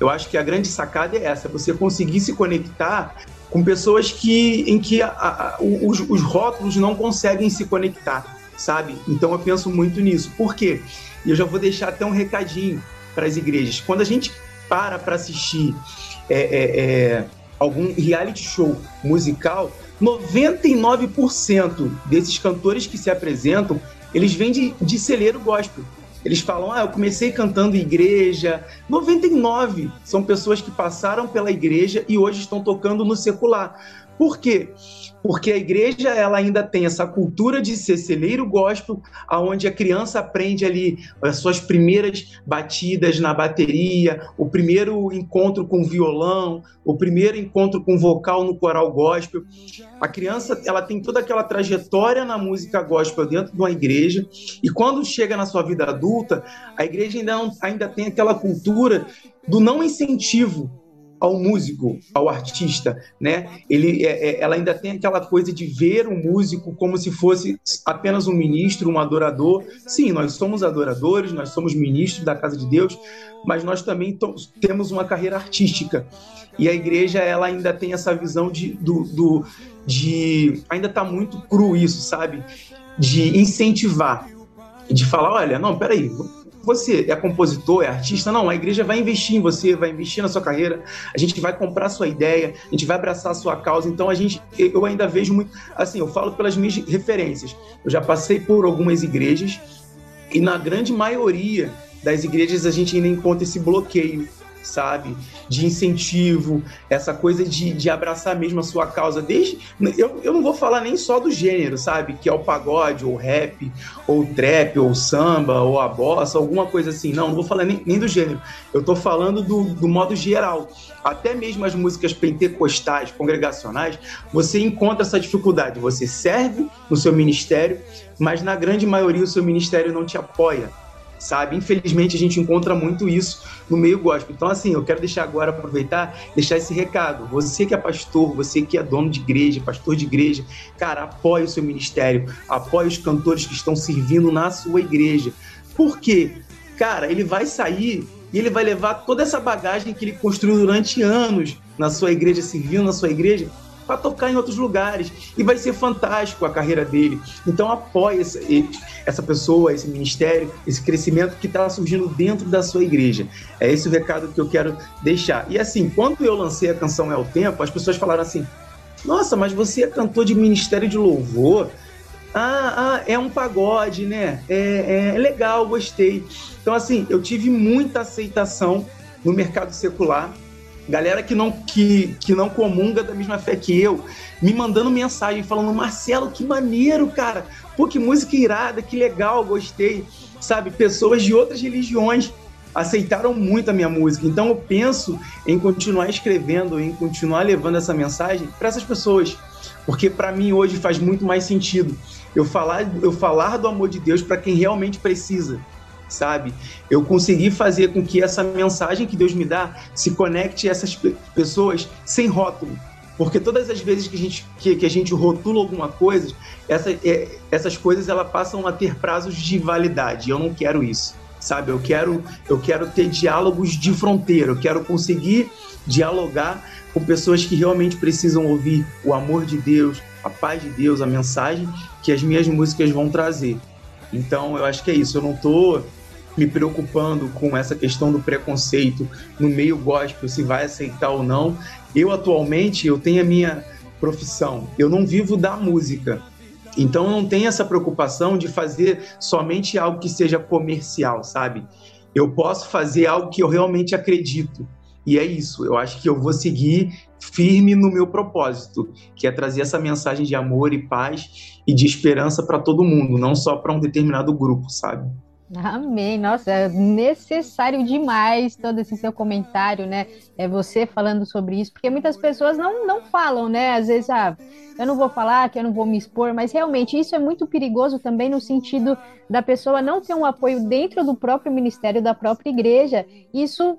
Eu acho que a grande sacada é essa: você conseguir se conectar com pessoas que, em que a, os, os rótulos não conseguem se conectar, sabe? Então, eu penso muito nisso. Por quê? E eu já vou deixar até um recadinho para as igrejas. Quando a gente para para assistir é, é, é, algum reality show musical, 99% desses cantores que se apresentam, eles vêm de, de celeiro gospel. Eles falam, ah, eu comecei cantando igreja. 99 são pessoas que passaram pela igreja e hoje estão tocando no secular. Por quê? Porque a igreja ela ainda tem essa cultura de ser celeiro gospel, aonde a criança aprende ali as suas primeiras batidas na bateria, o primeiro encontro com violão, o primeiro encontro com vocal no coral gospel. A criança ela tem toda aquela trajetória na música gospel dentro de uma igreja e quando chega na sua vida adulta, a igreja ainda, não, ainda tem aquela cultura do não incentivo ao músico, ao artista, né? Ele, é, é, ela ainda tem aquela coisa de ver o músico como se fosse apenas um ministro, um adorador. Sim, nós somos adoradores, nós somos ministros da casa de Deus, mas nós também temos uma carreira artística. E a igreja ela ainda tem essa visão de, do, do de ainda está muito cru isso, sabe? De incentivar, de falar, olha, não, peraí, você é compositor, é artista, não, a igreja vai investir em você, vai investir na sua carreira, a gente vai comprar a sua ideia, a gente vai abraçar a sua causa. Então a gente, eu ainda vejo muito, assim, eu falo pelas minhas referências. Eu já passei por algumas igrejas e na grande maioria das igrejas a gente ainda encontra esse bloqueio sabe? De incentivo, essa coisa de, de abraçar mesmo a sua causa. Desde, eu, eu não vou falar nem só do gênero, sabe? Que é o pagode, ou rap, ou trap, ou samba, ou a bossa, alguma coisa assim. Não, não vou falar nem, nem do gênero. Eu tô falando do, do modo geral. Até mesmo as músicas pentecostais, congregacionais, você encontra essa dificuldade. Você serve no seu ministério, mas na grande maioria o seu ministério não te apoia sabe? Infelizmente a gente encontra muito isso no meio gospel. Então, assim, eu quero deixar agora, aproveitar, deixar esse recado. Você que é pastor, você que é dono de igreja, pastor de igreja, cara, apoie o seu ministério, apoie os cantores que estão servindo na sua igreja. Por quê? Cara, ele vai sair e ele vai levar toda essa bagagem que ele construiu durante anos na sua igreja, servindo na sua igreja, para tocar em outros lugares. E vai ser fantástico a carreira dele. Então apoie essa, essa pessoa, esse ministério, esse crescimento que está surgindo dentro da sua igreja. É esse o recado que eu quero deixar. E assim, quando eu lancei a canção É o Tempo, as pessoas falaram assim: Nossa, mas você é cantor de ministério de louvor? Ah, ah, é um pagode, né? É, é legal, gostei. Então, assim, eu tive muita aceitação no mercado secular galera que não, que, que não comunga da mesma fé que eu, me mandando mensagem falando: Marcelo, que maneiro, cara. Pô, que música irada, que legal, gostei. Sabe, pessoas de outras religiões aceitaram muito a minha música. Então eu penso em continuar escrevendo, em continuar levando essa mensagem para essas pessoas, porque para mim hoje faz muito mais sentido eu falar, eu falar do amor de Deus para quem realmente precisa sabe? Eu consegui fazer com que essa mensagem que Deus me dá se conecte a essas pessoas sem rótulo. Porque todas as vezes que a gente, que, que a gente rotula alguma coisa, essa, é, essas coisas elas passam a ter prazos de validade. Eu não quero isso, sabe? Eu quero, eu quero ter diálogos de fronteira. Eu quero conseguir dialogar com pessoas que realmente precisam ouvir o amor de Deus, a paz de Deus, a mensagem que as minhas músicas vão trazer. Então, eu acho que é isso. Eu não estou me preocupando com essa questão do preconceito no meio gospel, se vai aceitar ou não. Eu atualmente eu tenho a minha profissão, eu não vivo da música. Então não tenho essa preocupação de fazer somente algo que seja comercial, sabe? Eu posso fazer algo que eu realmente acredito. E é isso, eu acho que eu vou seguir firme no meu propósito, que é trazer essa mensagem de amor e paz e de esperança para todo mundo, não só para um determinado grupo, sabe? Amém. Nossa, é necessário demais todo esse seu comentário, né? É você falando sobre isso, porque muitas pessoas não, não falam, né? Às vezes, ah, eu não vou falar, que eu não vou me expor, mas realmente isso é muito perigoso também no sentido da pessoa não ter um apoio dentro do próprio ministério, da própria igreja. Isso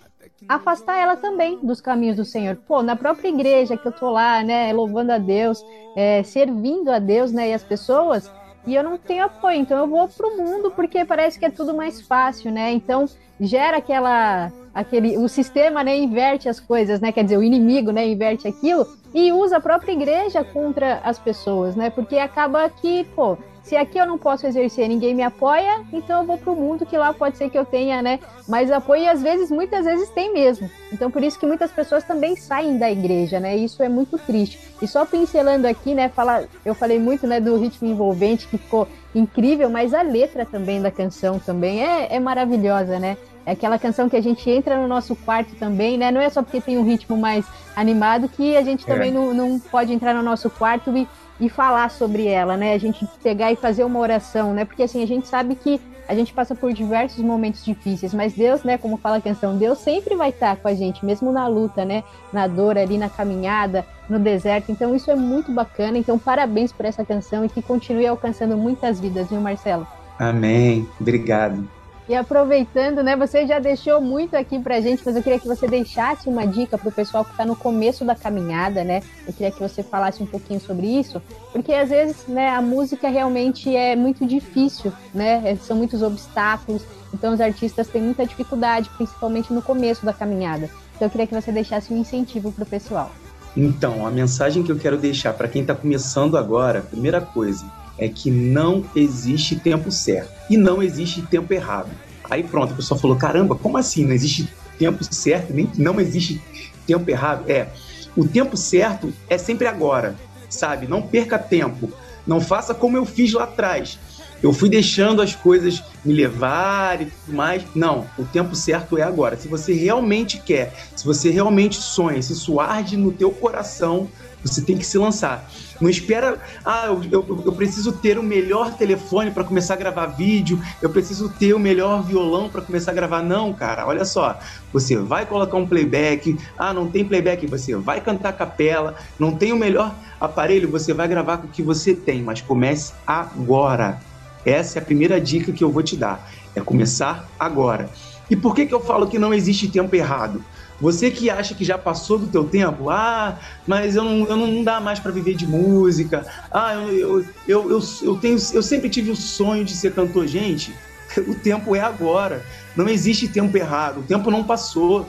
afastar ela também dos caminhos do Senhor. Pô, na própria igreja que eu tô lá, né, louvando a Deus, é, servindo a Deus, né, e as pessoas e eu não tenho apoio, então eu vou pro mundo porque parece que é tudo mais fácil, né? Então gera aquela aquele o sistema, né, inverte as coisas, né? Quer dizer, o inimigo, né, inverte aquilo e usa a própria igreja contra as pessoas, né? Porque acaba que, pô, se aqui eu não posso exercer, ninguém me apoia, então eu vou para o mundo que lá pode ser que eu tenha, né, mais apoio e às vezes, muitas vezes tem mesmo. Então por isso que muitas pessoas também saem da igreja, né? E isso é muito triste. E só pincelando aqui, né, fala, eu falei muito, né, do ritmo envolvente que ficou incrível, mas a letra também da canção também é, é maravilhosa, né? É aquela canção que a gente entra no nosso quarto também, né? Não é só porque tem um ritmo mais animado que a gente também é. não, não pode entrar no nosso quarto e e falar sobre ela, né? A gente pegar e fazer uma oração, né? Porque assim, a gente sabe que a gente passa por diversos momentos difíceis, mas Deus, né, como fala a canção, Deus sempre vai estar com a gente, mesmo na luta, né? Na dor ali, na caminhada, no deserto. Então isso é muito bacana. Então parabéns por essa canção e que continue alcançando muitas vidas, viu, Marcelo? Amém. Obrigado. E aproveitando, né, você já deixou muito aqui pra gente, mas eu queria que você deixasse uma dica pro pessoal que está no começo da caminhada, né? Eu queria que você falasse um pouquinho sobre isso, porque às vezes, né, a música realmente é muito difícil, né? É, são muitos obstáculos, então os artistas têm muita dificuldade, principalmente no começo da caminhada. Então eu queria que você deixasse um incentivo pro pessoal. Então, a mensagem que eu quero deixar para quem está começando agora, primeira coisa, é que não existe tempo certo e não existe tempo errado. Aí pronto, a pessoa falou: caramba, como assim? Não existe tempo certo, nem não existe tempo errado? É, o tempo certo é sempre agora, sabe? Não perca tempo. Não faça como eu fiz lá atrás. Eu fui deixando as coisas me levar e tudo mais. Não, o tempo certo é agora. Se você realmente quer, se você realmente sonha, se isso arde no teu coração, você tem que se lançar. Não espera, ah, eu, eu, eu preciso ter o melhor telefone para começar a gravar vídeo, eu preciso ter o melhor violão para começar a gravar. Não, cara, olha só. Você vai colocar um playback, ah, não tem playback, você vai cantar capela, não tem o melhor aparelho, você vai gravar com o que você tem, mas comece agora. Essa é a primeira dica que eu vou te dar, é começar agora. E por que, que eu falo que não existe tempo errado? Você que acha que já passou do teu tempo, ah, mas eu não, eu não dá mais para viver de música, ah, eu, eu, eu, eu, tenho, eu sempre tive o sonho de ser cantor. Gente, (laughs) o tempo é agora. Não existe tempo errado, o tempo não passou,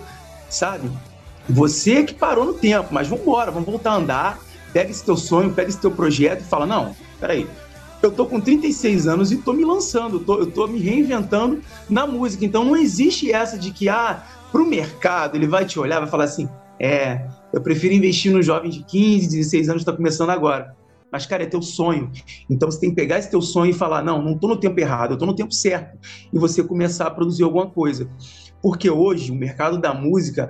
sabe? Você que parou no tempo, mas vamos embora, vamos voltar a andar, pega esse teu sonho, pega esse teu projeto e fala, não, peraí, eu tô com 36 anos e tô me lançando, tô, eu tô me reinventando na música. Então não existe essa de que, ah, para o mercado, ele vai te olhar, vai falar assim: é, eu prefiro investir no jovem de 15, 16 anos que está começando agora. Mas, cara, é teu sonho. Então você tem que pegar esse teu sonho e falar: não, não estou no tempo errado, eu estou no tempo certo. E você começar a produzir alguma coisa. Porque hoje o mercado da música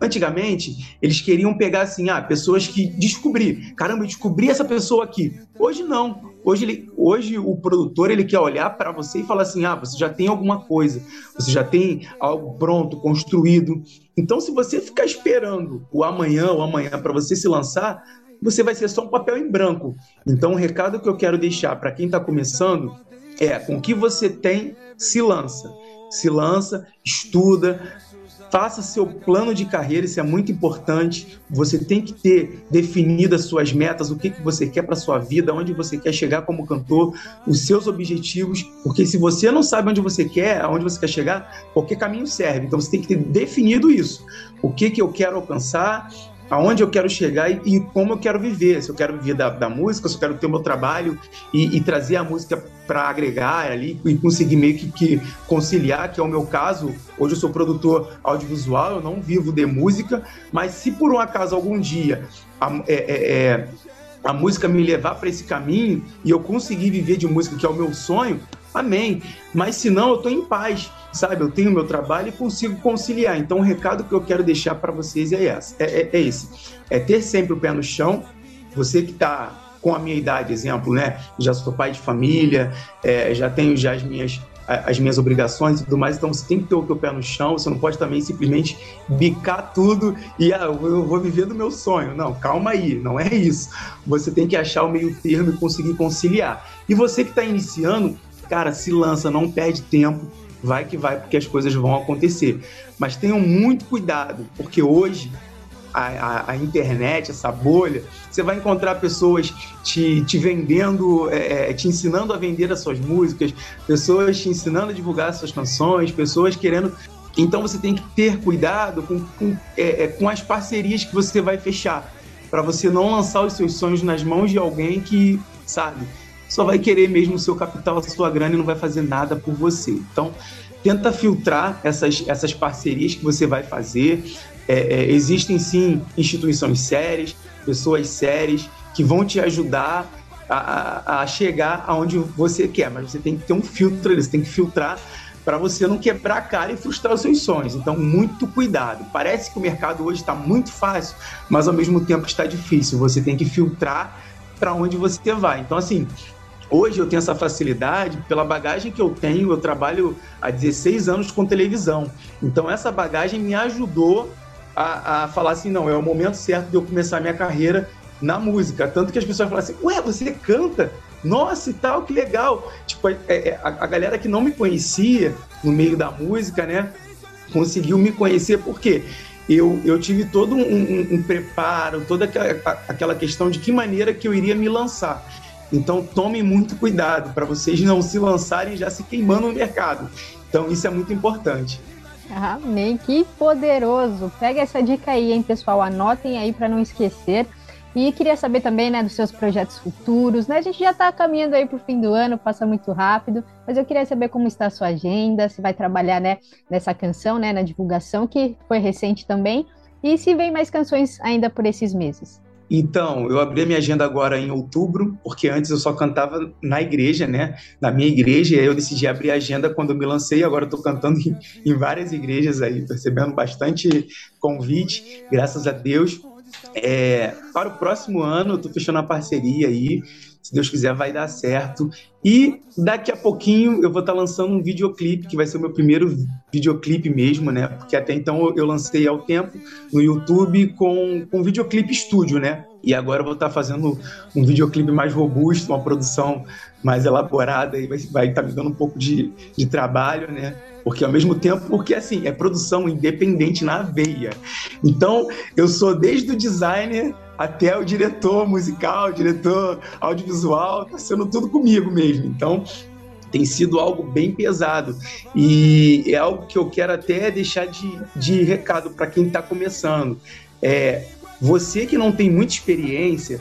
Antigamente, eles queriam pegar assim, ah, pessoas que descobrir. Caramba, eu descobri essa pessoa aqui. Hoje não. Hoje, ele, hoje o produtor ele quer olhar para você e falar assim: ah, você já tem alguma coisa, você já tem algo pronto, construído. Então, se você ficar esperando o amanhã ou amanhã para você se lançar, você vai ser só um papel em branco. Então, o recado que eu quero deixar para quem está começando é: com o que você tem, se lança. Se lança, estuda, faça seu plano de carreira, isso é muito importante. Você tem que ter definido as suas metas, o que, que você quer para sua vida, onde você quer chegar como cantor, os seus objetivos, porque se você não sabe onde você quer, aonde você quer chegar, qualquer caminho serve. Então você tem que ter definido isso. O que, que eu quero alcançar, aonde eu quero chegar e, e, como eu quero viver. Se eu quero viver da, da música, se eu quero ter o meu trabalho e, e trazer a música para agregar ali e conseguir meio que, que, conciliar, que é o meu caso. Hoje eu sou produtor audiovisual, eu não vivo de música, mas se por um acaso algum dia a, é, é, é a música me levar para esse caminho e eu conseguir viver de música, que é o meu sonho, amém. Mas se não, eu estou em paz sabe? Eu tenho meu trabalho e consigo conciliar. Então, o recado que eu quero deixar para vocês é, esse, é, é, é, esse: é ter sempre o pé no chão. Você que está com a minha idade, exemplo, né? Já sou pai de família, é, já tenho já as minhas as minhas obrigações e tudo mais, então você tem que ter o teu pé no chão, você não pode também simplesmente bicar tudo e ah, eu vou viver do meu sonho. Não, calma aí, não é isso. Você tem que achar o meio termo e conseguir conciliar. E você que está iniciando, cara, se lança, não perde tempo, vai que vai, porque as coisas vão acontecer. Mas tenham muito cuidado, porque hoje a, a, a, internet, essa bolha, você vai encontrar pessoas te, te vendendo, é, é, te ensinando a vender as suas músicas, pessoas te ensinando a divulgar as suas canções, pessoas querendo. Então você tem que ter cuidado com, com, é, é com as parcerias que você vai fechar, para você não lançar os seus sonhos nas mãos de alguém que, sabe, só vai querer mesmo o seu capital, a sua grana e não vai fazer nada por você. Então, tenta filtrar essas, essas parcerias que você vai fazer, é, é, existem sim instituições sérias, pessoas sérias que vão te ajudar a, a, chegar aonde você quer, mas você tem que ter um filtro, você tem que filtrar para você não quebrar a cara e frustrar os seus sonhos. Então, muito cuidado. Parece que o mercado hoje está muito fácil, mas ao mesmo tempo está difícil. Você tem que filtrar para onde você vai. Então, assim, hoje eu tenho essa facilidade pela bagagem que eu tenho. Eu trabalho há 16 anos com televisão. Então, essa bagagem me ajudou a, a falar assim, não, é o momento certo de eu começar a minha carreira na música. Tanto que as pessoas falam assim, ué, você canta? Nossa, e tal, que legal. Tipo, é, é, a, a galera que não me conhecia no meio da música, né, conseguiu me conhecer porque eu, eu tive todo um, um, um preparo, toda aquela, aquela questão de que maneira que eu iria me lançar. Então, tomem muito cuidado para vocês não se lançarem já se queimando no mercado. Então, isso é muito importante. Amém, que poderoso. Pega essa dica aí, hein, pessoal. Anotem aí para não esquecer. E queria saber também, né, dos seus projetos futuros, né? A gente já está caminhando aí para o fim do ano, passa muito rápido, mas eu queria saber como está a sua agenda, se vai trabalhar, né, nessa canção, né, na divulgação que foi recente também, e se vem mais canções ainda por esses meses. Então, eu abri a minha agenda agora em outubro, porque antes eu só cantava na igreja, né? Na minha igreja, e aí eu decidi abrir a agenda quando eu me lancei. Agora eu tô cantando (laughs) em, em várias igrejas aí, tô recebendo bastante convite, graças a Deus. É, para o próximo ano, eu tô fechando a parceria aí se Deus quiser, vai dar certo. E daqui a pouquinho eu vou estar tá lançando um videoclipe, que vai ser o meu primeiro videoclipe mesmo, né? Porque até então eu lancei ao tempo no YouTube com, com videoclipe estúdio, né? E agora eu vou estar tá fazendo um videoclipe mais robusto, uma produção mais elaborada e vai estar tá me dando um pouco de, de trabalho, né? Porque ao mesmo tempo, porque assim, é produção independente na veia. Então, eu sou desde o designer até o diretor musical, o diretor audiovisual, tá sendo tudo comigo mesmo. Então, tem sido algo bem pesado. E é algo que eu quero até deixar de, de recado para quem está começando. É, você que não tem muita experiência,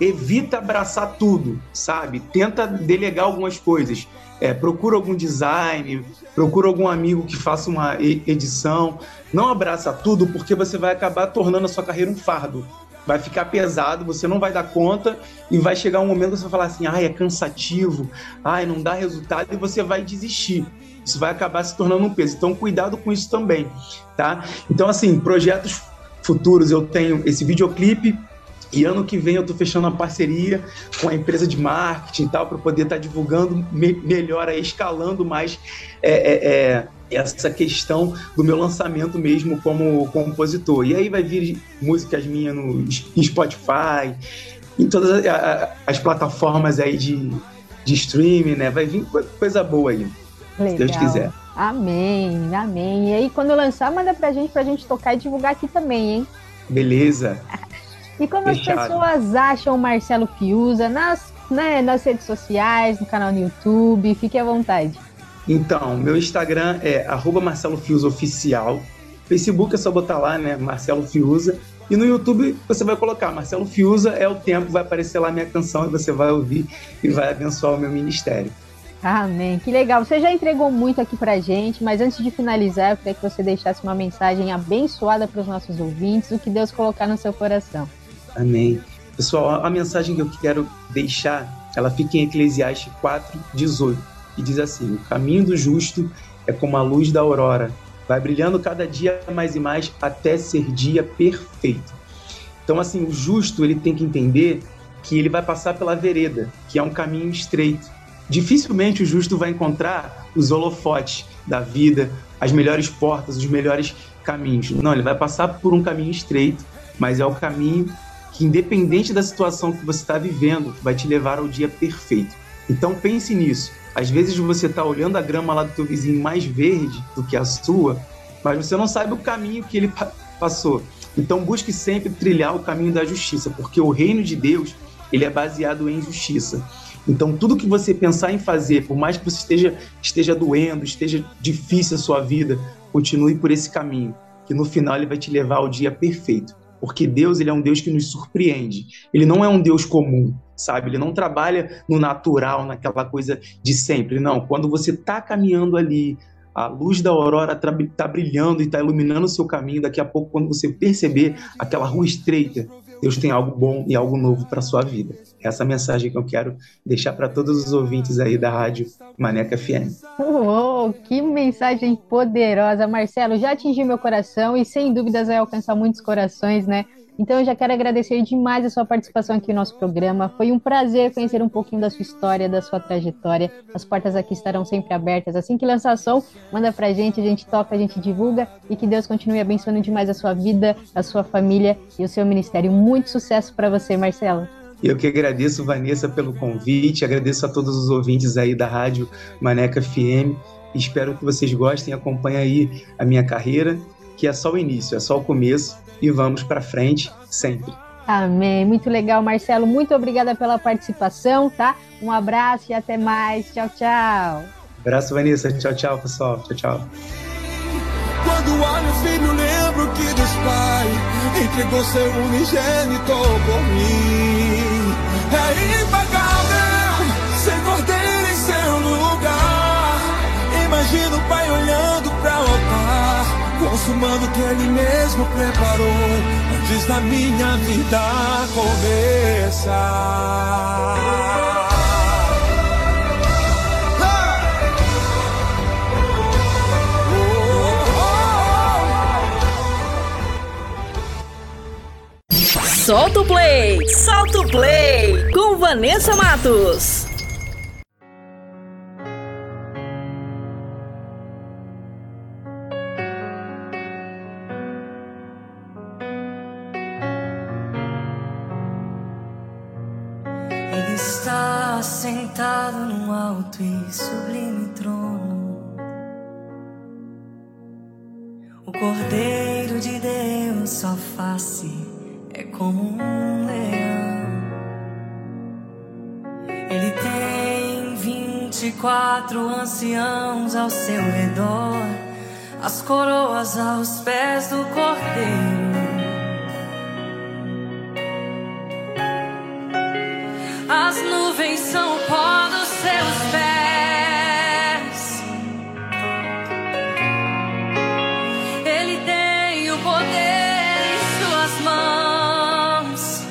evita abraçar tudo, sabe? Tenta delegar algumas coisas. É, procura algum design, procura algum amigo que faça uma edição. Não abraça tudo, porque você vai acabar tornando a sua carreira um fardo. Vai ficar pesado, você não vai dar conta e vai chegar um momento que você vai falar assim: ai, é cansativo, ai, não dá resultado e você vai desistir. Isso vai acabar se tornando um peso. Então, cuidado com isso também, tá? Então, assim, projetos futuros, eu tenho esse videoclipe e ano que vem eu estou fechando uma parceria com a empresa de marketing e tal, para poder estar tá divulgando me melhor, aí, escalando mais é, é, é, essa questão do meu lançamento mesmo como compositor. E aí vai vir músicas minhas no Spotify, em todas as plataformas aí de, de streaming, né? Vai vir coisa boa aí, Legal. se Deus quiser. Amém, amém. E aí, quando lançar, manda pra gente, pra gente tocar e divulgar aqui também, hein? Beleza. (laughs) E como Fechado. as pessoas acham o Marcelo Fiuza nas, né, nas redes sociais, no canal no YouTube? Fique à vontade. Então, meu Instagram é Marcelo Fiuza Oficial. Facebook é só botar lá, né? Marcelo Fiuza. E no YouTube você vai colocar Marcelo Fiuza é o tempo, vai aparecer lá minha canção e você vai ouvir e vai abençoar o meu ministério. Amém, que legal. Você já entregou muito aqui pra gente, mas antes de finalizar, eu queria que você deixasse uma mensagem abençoada para os nossos ouvintes, o que Deus colocar no seu coração. Amém. Pessoal, a mensagem que eu quero deixar, ela fica em Eclesiastes 4, 18, e diz assim: O caminho do justo é como a luz da aurora, vai brilhando cada dia mais e mais até ser dia perfeito. Então, assim, o justo ele tem que entender que ele vai passar pela vereda, que é um caminho estreito. dificilmente o justo vai encontrar os holofotes da vida, as melhores portas, os melhores caminhos. Não, ele vai passar por um caminho estreito, mas é o caminho que, independente da situação que você está vivendo, vai te levar ao dia perfeito. Então pense nisso. Às vezes você está olhando a grama lá do teu vizinho mais verde do que a sua, mas você não sabe o caminho que ele passou. Então busque sempre trilhar o caminho da justiça, porque o reino de Deus ele é baseado em justiça. Então, tudo que você pensar em fazer, por mais que você esteja, esteja doendo, esteja difícil a sua vida, continue por esse caminho, que no final ele vai te levar ao dia perfeito. Porque Deus ele é um Deus que nos surpreende. Ele não é um Deus comum, sabe? Ele não trabalha no natural, naquela coisa de sempre. Não, quando você está caminhando ali, a luz da aurora está brilhando e está iluminando o seu caminho. Daqui a pouco, quando você perceber aquela rua estreita, Deus tem algo bom e algo novo para sua vida. Essa é mensagem que eu quero deixar para todos os ouvintes aí da rádio Maneca FM. Uou, que mensagem poderosa, Marcelo. Já atingiu meu coração e sem dúvidas vai alcançar muitos corações, né? Então eu já quero agradecer demais a sua participação aqui no nosso programa. Foi um prazer conhecer um pouquinho da sua história, da sua trajetória. As portas aqui estarão sempre abertas. Assim que lançar som, manda pra gente, a gente toca, a gente divulga e que Deus continue abençoando demais a sua vida, a sua família e o seu ministério. Muito sucesso para você, Marcelo. Eu que agradeço, Vanessa, pelo convite, agradeço a todos os ouvintes aí da Rádio Maneca FM. Espero que vocês gostem, acompanhem aí a minha carreira, que é só o início, é só o começo e vamos para frente sempre. Amém. Muito legal, Marcelo. Muito obrigada pela participação, tá? Um abraço e até mais. Tchau, tchau. Abraço, Vanessa. Tchau, tchau, pessoal. Tchau, tchau. Quando olho o filho, lembro que Deus Pai entregou seu unigênito por mim. É impagável, sem cordeiro em seu lugar. Imagina o Pai olhando para o altar consumando o que ele mesmo preparou antes da minha vida começar. Solta o play! Solta o play! Com Vanessa Matos. Sentado num alto e sublime trono. O Cordeiro de Deus, sua face é como um leão. Ele tem vinte e quatro anciãos ao seu redor, as coroas aos pés do Cordeiro. As nuvens são o pó dos seus pés. Ele tem o poder em suas mãos,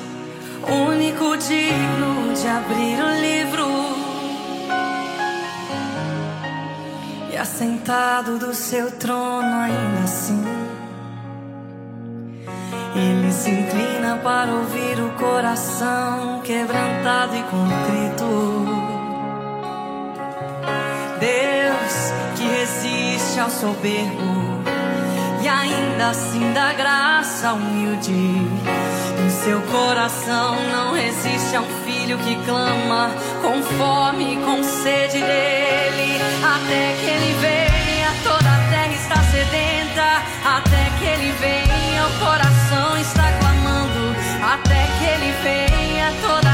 único digno de abrir o livro. E assentado do seu trono, ainda assim. Ele se inclina para ouvir o coração quebrantado e contrito. Deus que resiste ao soberbo e ainda assim dá graça humilde. Em seu coração não resiste ao filho que clama com fome e com sede dele, até que ele venha toda a terra está até que ele venha o coração está clamando, até que ele venha toda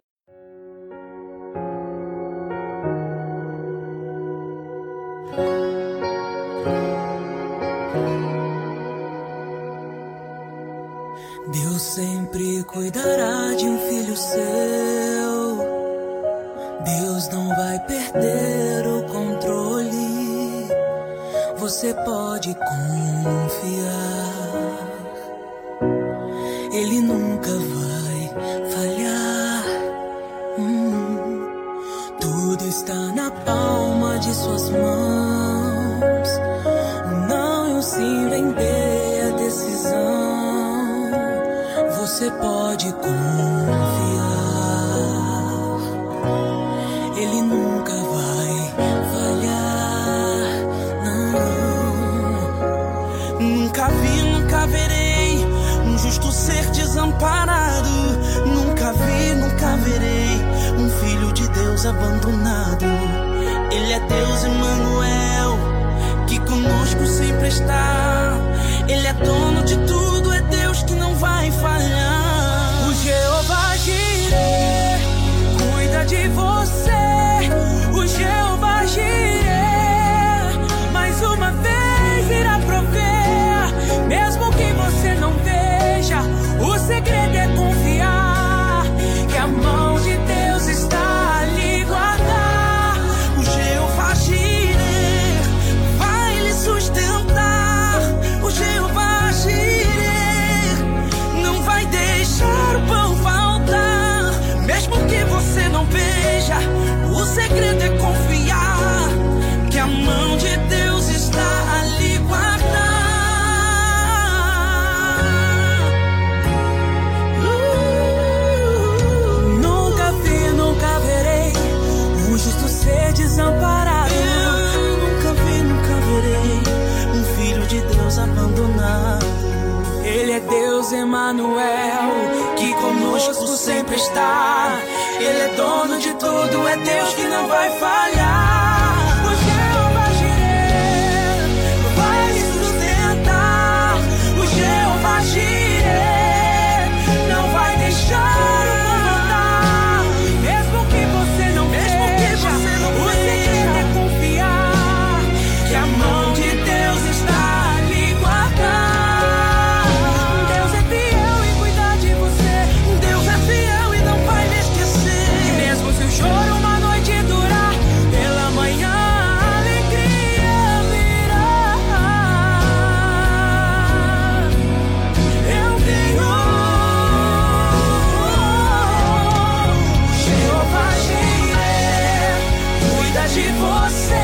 De você.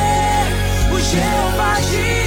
O Jeová Jireh,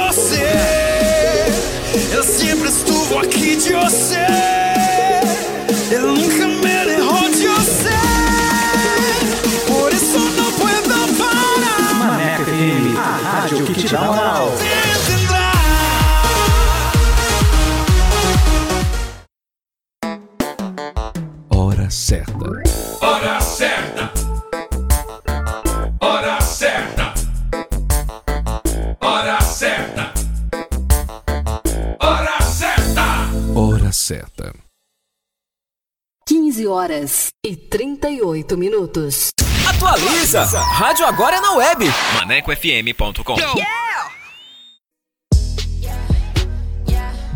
Eu sempre estuvo aqui de você. Eu nunca me derrou de você. Por isso não puedo parar. Maneco FM, a rádio que te dá moral. Hora certa. 15 horas e 38 minutos. Atualiza! Rádio agora é na web. ManecoFM.com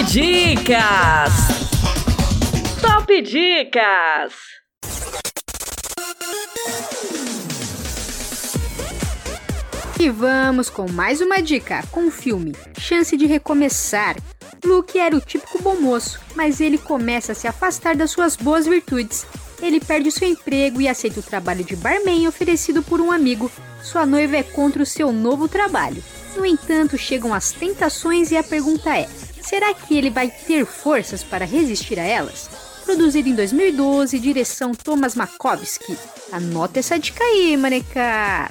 Top Dicas! Top Dicas! E vamos com mais uma dica com o filme Chance de Recomeçar. Luke era o típico bom moço, mas ele começa a se afastar das suas boas virtudes. Ele perde seu emprego e aceita o trabalho de barman oferecido por um amigo. Sua noiva é contra o seu novo trabalho. No entanto, chegam as tentações e a pergunta é: será que ele vai ter forças para resistir a elas? Produzido em 2012, direção Thomas Makovsky. Anota essa dica aí, maneca!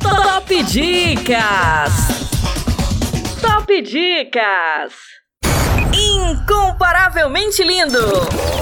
Top Dicas! Top Dicas! Incomparavelmente lindo!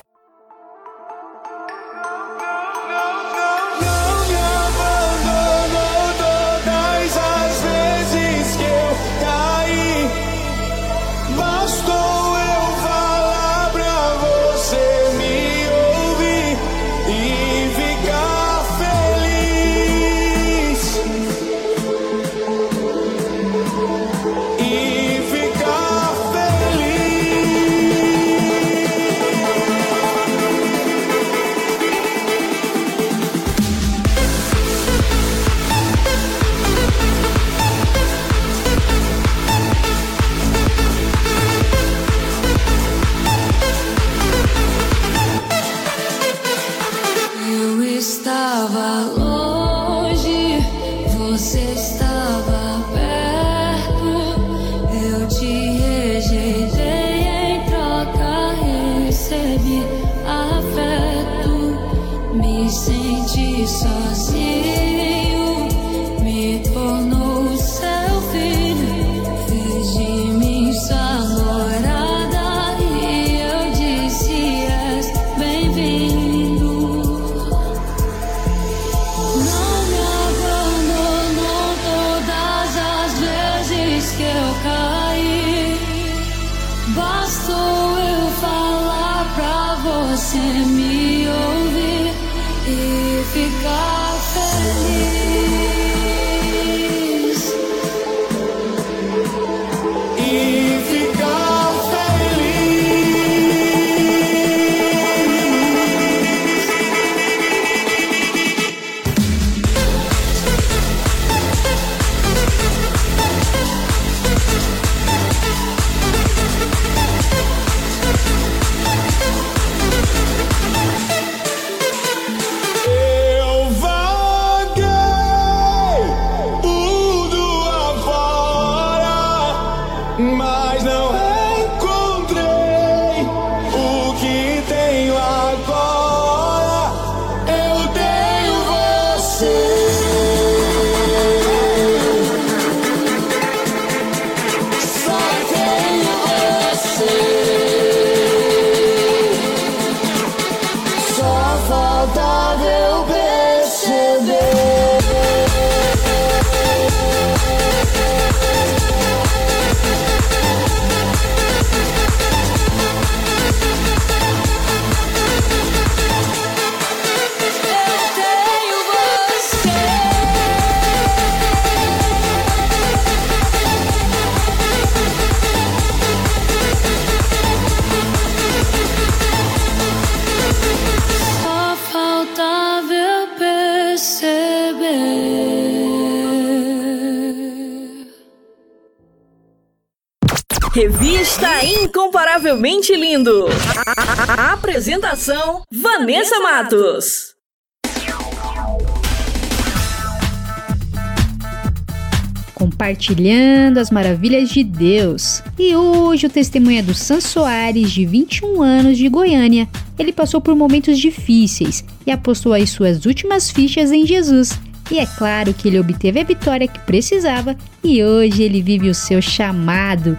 Incomparavelmente Lindo. A- a- Apresentação: Vanessa Matos. compartilhando as maravilhas de Deus. E hoje o testemunho é do San Soares, de 21 anos, de Goiânia. Ele passou por momentos difíceis e apostou as suas últimas fichas em Jesus. E é claro que ele obteve a vitória que precisava e hoje ele vive o seu chamado.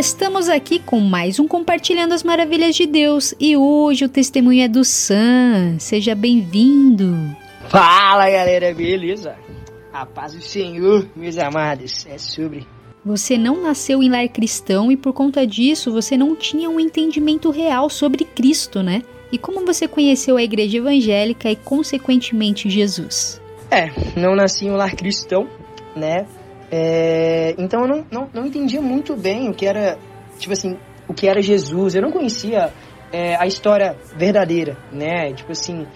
Estamos aqui com mais um Compartilhando as Maravilhas de Deus. E hoje o testemunho é do Sam. Seja bem-vindo. Fala galera, beleza? A paz do Senhor, meus amados, é sobre. Você não nasceu em lar cristão e por conta disso você não tinha um entendimento real sobre Cristo, né? E como você conheceu a igreja evangélica e consequentemente Jesus? É, não nasci em um lar cristão, né? É, então eu não, não, não entendia muito bem o que era, tipo assim, o que era Jesus. Eu não conhecia é, a história verdadeira, né? Tipo assim,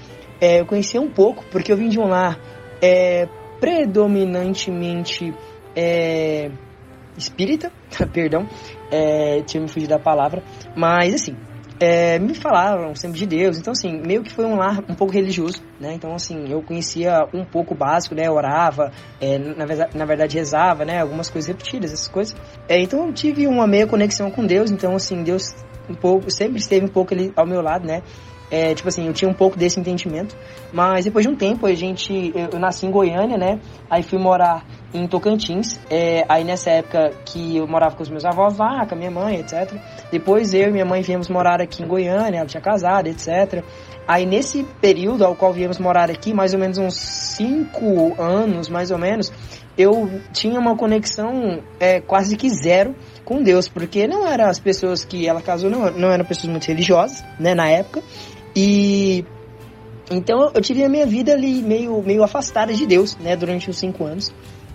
é, eu conhecia um pouco porque eu vim de um lar é, predominantemente é, espírita, (laughs) perdão, é, tinha me fugido da palavra, mas assim, é, me falaram sempre de Deus, então assim, meio que foi um lar um pouco religioso, né, então assim, eu conhecia um pouco o básico, né, orava, é, na, na verdade rezava, né, algumas coisas repetidas, essas coisas, é, então eu tive uma meia conexão com Deus, então assim, Deus um pouco, sempre esteve um pouco ali ao meu lado, né, é, tipo assim, eu tinha um pouco desse entendimento, mas depois de um tempo a gente, eu, eu nasci em Goiânia, né? Aí fui morar em Tocantins. É, aí nessa época que eu morava com os meus avós lá, com a minha mãe, etc. Depois eu e minha mãe viemos morar aqui em Goiânia, ela tinha casado, etc. Aí nesse período ao qual viemos morar aqui, mais ou menos uns cinco anos, mais ou menos, eu tinha uma conexão é, quase que zero com Deus, porque não eram as pessoas que ela casou, não, não eram pessoas muito religiosas, né, na época. E então eu tive a minha vida ali meio, meio afastada de Deus, né, durante os cinco anos.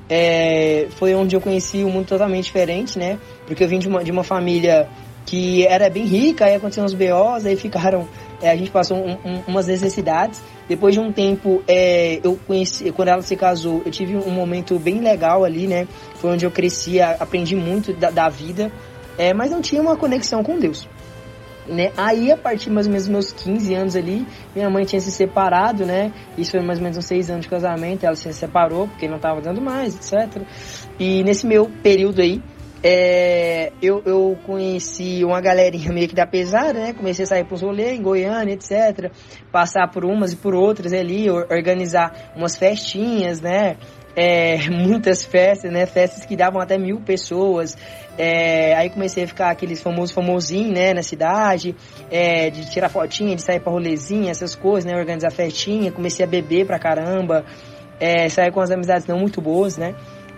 É, foi onde eu conheci um mundo totalmente diferente, né, porque eu vim de uma, de uma família que era bem rica, aí aconteceram uns BOs, aí ficaram, é, a gente passou um, um, umas necessidades. Depois de um tempo, é, eu conheci, quando ela se casou, eu tive um momento bem legal ali, né, foi onde eu cresci, aprendi muito da, da vida, é, mas não tinha uma conexão com Deus. Né? Aí, a partir mais ou menos dos meus 15 anos ali, minha mãe tinha se separado, né? Isso foi mais ou menos uns 6 anos de casamento, ela se separou porque não tava dando mais, etc. E nesse meu período aí, é, eu, eu conheci uma galerinha (laughs) meio que da pesada, né? Comecei a sair pros rolês em Goiânia, etc. Passar por umas e por outras ali, organizar umas festinhas, né? É, (laughs) muitas festas, né? Festas que davam até mil pessoas. É, aí comecei a ficar aqueles famosos famosinhos, né? Na cidade, é, de tirar fotinha, de sair pra rolezinha, essas coisas, né? Organizar festinha. Comecei a beber pra caramba. É, sair com as amizades não muito boas, né?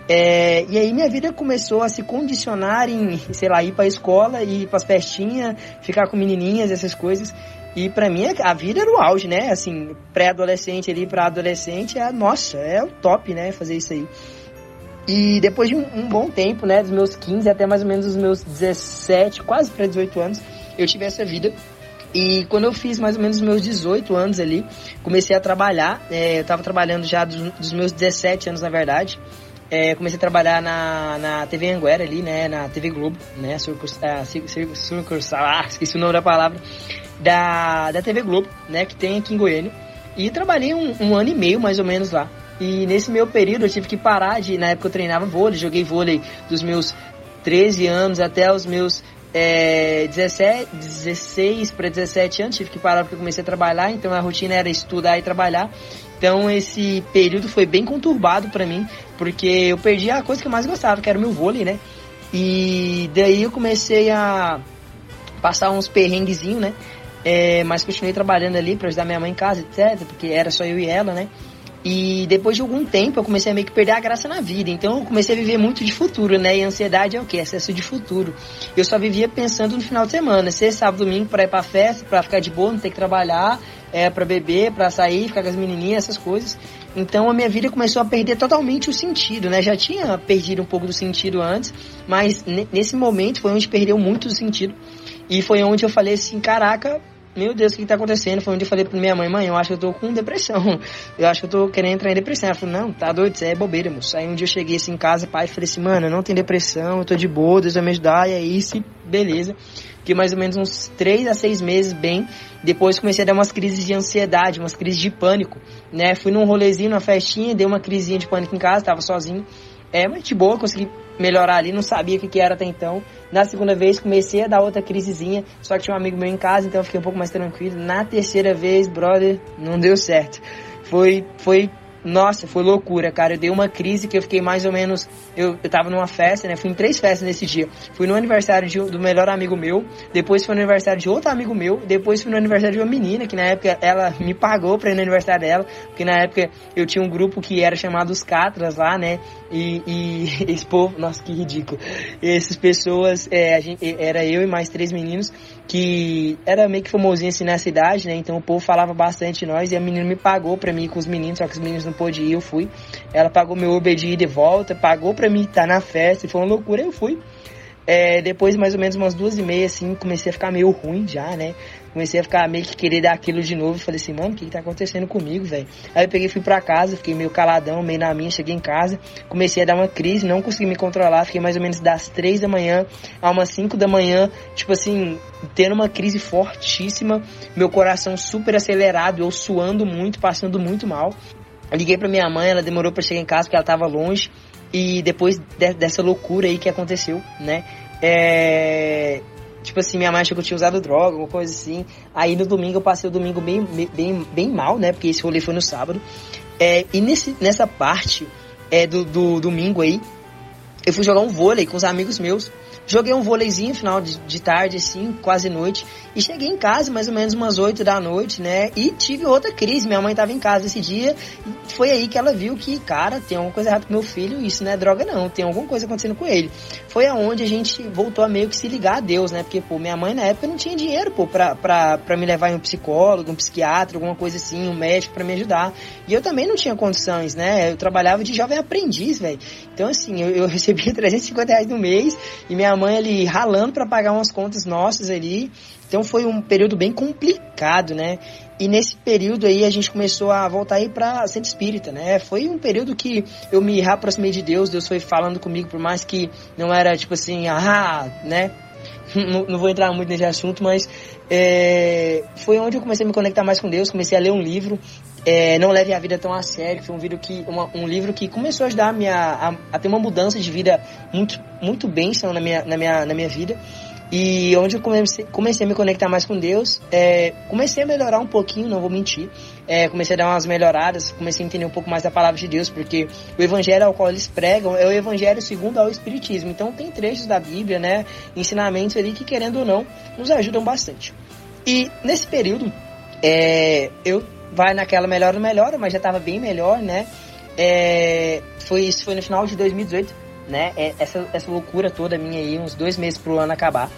É, e aí minha vida começou a se condicionar em, sei lá, ir pra escola, ir pras festinhas, ficar com menininhas, essas coisas. E pra mim a vida era o auge, né? Assim, pré-adolescente ali pra adolescente, é, nossa, é o top, né? Fazer isso aí. E depois de um, um, bom tempo, né? Dos meus 15 até mais ou menos os meus 17, quase para 18 anos, eu tive essa vida. E quando eu fiz mais ou menos os meus 18 anos ali, comecei a trabalhar. É, eu tava trabalhando já dos, dos meus 17 anos, na verdade. É, comecei a trabalhar na, na TV Anguera ali, né, na TV Globo, né, sucursal, ah, esqueci o nome da palavra, da, da TV Globo, né, que tem aqui em Goiânia. E trabalhei um, um ano e meio, mais ou menos, lá. E nesse meu período eu tive que parar de, na época eu treinava vôlei, joguei vôlei dos meus 13 anos até os meus é, 17, 16 para 17 anos, tive que parar porque comecei a trabalhar, então a rotina era estudar e trabalhar. Então esse período foi bem conturbado para mim, porque eu perdi a coisa que eu mais gostava, que era o meu vôlei, né? E daí eu comecei a passar uns perrenguezinhos, né? É, mas continuei trabalhando ali para ajudar minha mãe em casa, etc, porque era só eu e ela, né? E depois de algum tempo eu comecei a meio que perder a graça na vida. Então eu comecei a viver muito de futuro, né? E ansiedade é o que? Excesso de futuro. Eu só vivia pensando no final de semana, ser sábado, domingo para ir pra festa, para ficar de boa, não ter que trabalhar, é, para beber, para sair, ficar com as menininhas, essas coisas. Então a minha vida começou a perder totalmente o sentido, né? Já tinha perdido um pouco do sentido antes, mas nesse momento foi onde perdeu muito o sentido. E foi onde eu falei assim, caraca, meu Deus, o que está acontecendo? Foi onde eu falei pra minha mãe, mãe, eu acho que eu tô com depressão. Eu acho que eu tô querendo entrar em depressão. Ela falou, não, tá doido, é bobeira, moço. Aí um dia eu cheguei assim em casa, pai, falei assim, mano, eu não tenho depressão, eu tô de boa, Deus vai me ajudar, e é isso, beleza. Fiquei mais ou menos uns 3 a 6 meses bem. Depois comecei a dar umas crises de ansiedade, umas crises de pânico, né? Fui num rolezinho, numa festinha, dei uma crisinha de pânico em casa, tava sozinho. É, mas de boa, consegui melhorar ali, não sabia o que, que era até então. Na segunda vez comecei a dar outra crisezinha, só que tinha um amigo meu em casa, então eu fiquei um pouco mais tranquilo. Na terceira vez, brother, não deu certo. Foi, foi nossa, foi loucura, cara. Eu dei uma crise que eu fiquei mais ou menos. Eu, eu tava numa festa, né? Fui em três festas nesse dia. Fui no aniversário de, do melhor amigo meu, depois fui no aniversário de outro amigo meu, depois fui no aniversário de uma menina, que na época ela me pagou pra ir no aniversário dela, porque na época eu tinha um grupo que era chamado Os Catras lá, né? E, e (laughs) esse povo, nossa, que ridículo. Essas pessoas, é, gente, era eu e mais três meninos, que era meio que famosinho assim na cidade, né? Então o povo falava bastante de nós e a menina me pagou pra mim ir com os meninos, só que os meninos não pôde ir, eu fui. Ela pagou meu Uber de ida e volta, pagou pra mim estar na festa, foi uma loucura, eu fui. É, depois, mais ou menos umas duas e meia, assim, comecei a ficar meio ruim já, né? Comecei a ficar meio que querer dar aquilo de novo. Falei assim, mano, o que, que tá acontecendo comigo, velho? Aí eu peguei fui pra casa, fiquei meio caladão, meio na minha, cheguei em casa, comecei a dar uma crise, não consegui me controlar, fiquei mais ou menos das três da manhã a umas cinco da manhã, tipo assim, tendo uma crise fortíssima, meu coração super acelerado, eu suando muito, passando muito mal. liguei pra minha mãe, ela demorou para chegar em casa porque ela tava longe. E depois de, dessa loucura aí que aconteceu, né? É, tipo assim, minha mãe achou que eu tinha usado droga, alguma coisa assim. Aí no domingo eu passei o domingo bem, bem, bem mal, né? Porque esse rolê foi no sábado. É, e nesse, nessa parte é, do, do domingo aí, eu fui jogar um vôlei com os amigos meus. Joguei um vôleizinho final de, de, tarde, assim, quase noite. E cheguei em casa mais ou menos umas 8 da noite, né? E tive outra crise. Minha mãe tava em casa esse dia. E foi aí que ela viu que, cara, tem alguma coisa errada com meu filho. Isso não é droga, não. Tem alguma coisa acontecendo com ele. Foi aonde a gente voltou a meio que se ligar a Deus, né? Porque, pô, minha mãe na época não tinha dinheiro, pô, pra, pra, pra me levar em um psicólogo, um psiquiatra, alguma coisa assim, um médico para me ajudar. E eu também não tinha condições, né? Eu trabalhava de jovem aprendiz, velho. Então, assim, eu, eu recebia (laughs) 350 reais no mês e minha mãe ali ralando para pagar umas contas nossas ali. Então foi um período bem complicado, né? E nesse período aí a gente começou a voltar aí para centro espírita, né? Foi um período que eu me reaproximei de Deus, Deus foi falando comigo, por mais que não era tipo assim, ah, né? (laughs) não, não vou entrar muito nesse assunto, mas é, foi onde eu comecei a me conectar mais com Deus, comecei a ler um livro, é, Não Leve a Vida Tão a Sério, foi um, livro que, uma, um livro que começou a ajudar a, minha, a, a, ter uma mudança de vida muito, muito bênção na minha, na, minha, na minha vida. E onde eu comecei, comecei a me conectar mais com Deus, é, comecei a melhorar um pouquinho, não vou mentir. É, comecei a dar umas melhoradas, comecei a entender um pouco mais da palavra de Deus, porque o evangelho ao qual eles pregam é o evangelho segundo ao Espiritismo. Então tem trechos da Bíblia, né, ensinamentos ali que, querendo ou não, nos ajudam bastante. E nesse período, é, eu vai naquela melhora, melhora, mas já estava bem melhor, né? É, foi isso foi no final de 2018, né? É, essa, essa loucura toda minha aí, uns dois meses pro ano acabar.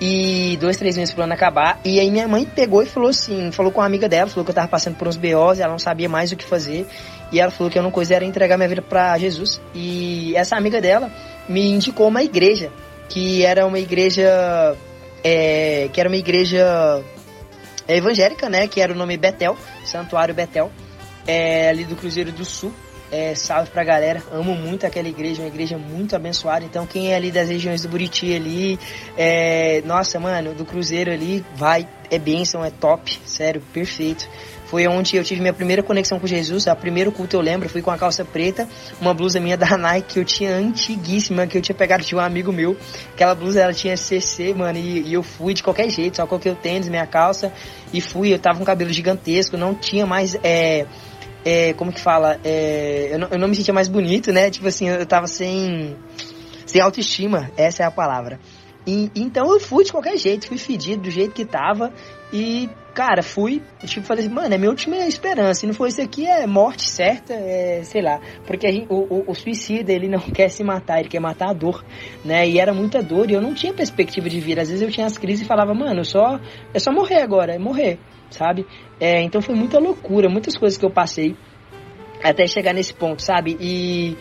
E dois, três meses pro ano acabar. E aí minha mãe pegou e falou assim, falou com uma amiga dela, falou que eu tava passando por uns BOs, ela não sabia mais o que fazer. E ela falou que a única coisa era entregar minha vida para Jesus. E essa amiga dela me indicou uma igreja, que era uma igreja. É, que era uma igreja evangélica, né? Que era o nome Betel, Santuário Betel, é, ali do Cruzeiro do Sul. É, salve pra galera, amo muito aquela igreja, uma igreja muito abençoada. Então, quem é ali das regiões do Buriti ali, é, nossa, mano, do Cruzeiro ali, vai, é bênção, é top, sério, perfeito. Foi onde eu tive minha primeira conexão com Jesus. O primeiro culto eu lembro, fui com a calça preta, uma blusa minha (laughs) da Nike que eu tinha antiguíssima, que eu tinha pegado de um amigo meu. Aquela blusa ela tinha CC, mano, e, e eu fui de qualquer jeito, só coloquei o tênis, minha calça e fui. Eu tava com cabelo gigantesco, não tinha mais. É, é, como que fala? É, eu, não, eu não me sentia mais bonito, né? Tipo assim, eu tava sem, sem autoestima, essa é a palavra. Então eu fui de qualquer jeito, fui fedido do jeito que tava. E, cara, fui, tipo, falei assim, mano, é minha última esperança. Se não for isso aqui, é morte certa, é, sei lá. Porque gente, o, o, o, suicida, ele não (laughs) quer se matar, ele quer matar a dor, né? E era muita dor e eu não tinha perspectiva de vida. Às vezes eu tinha as crises e falava, mano, só, é só morrer agora, é morrer, sabe? É, então foi muita loucura, muitas coisas que eu passei até chegar nesse ponto, sabe? E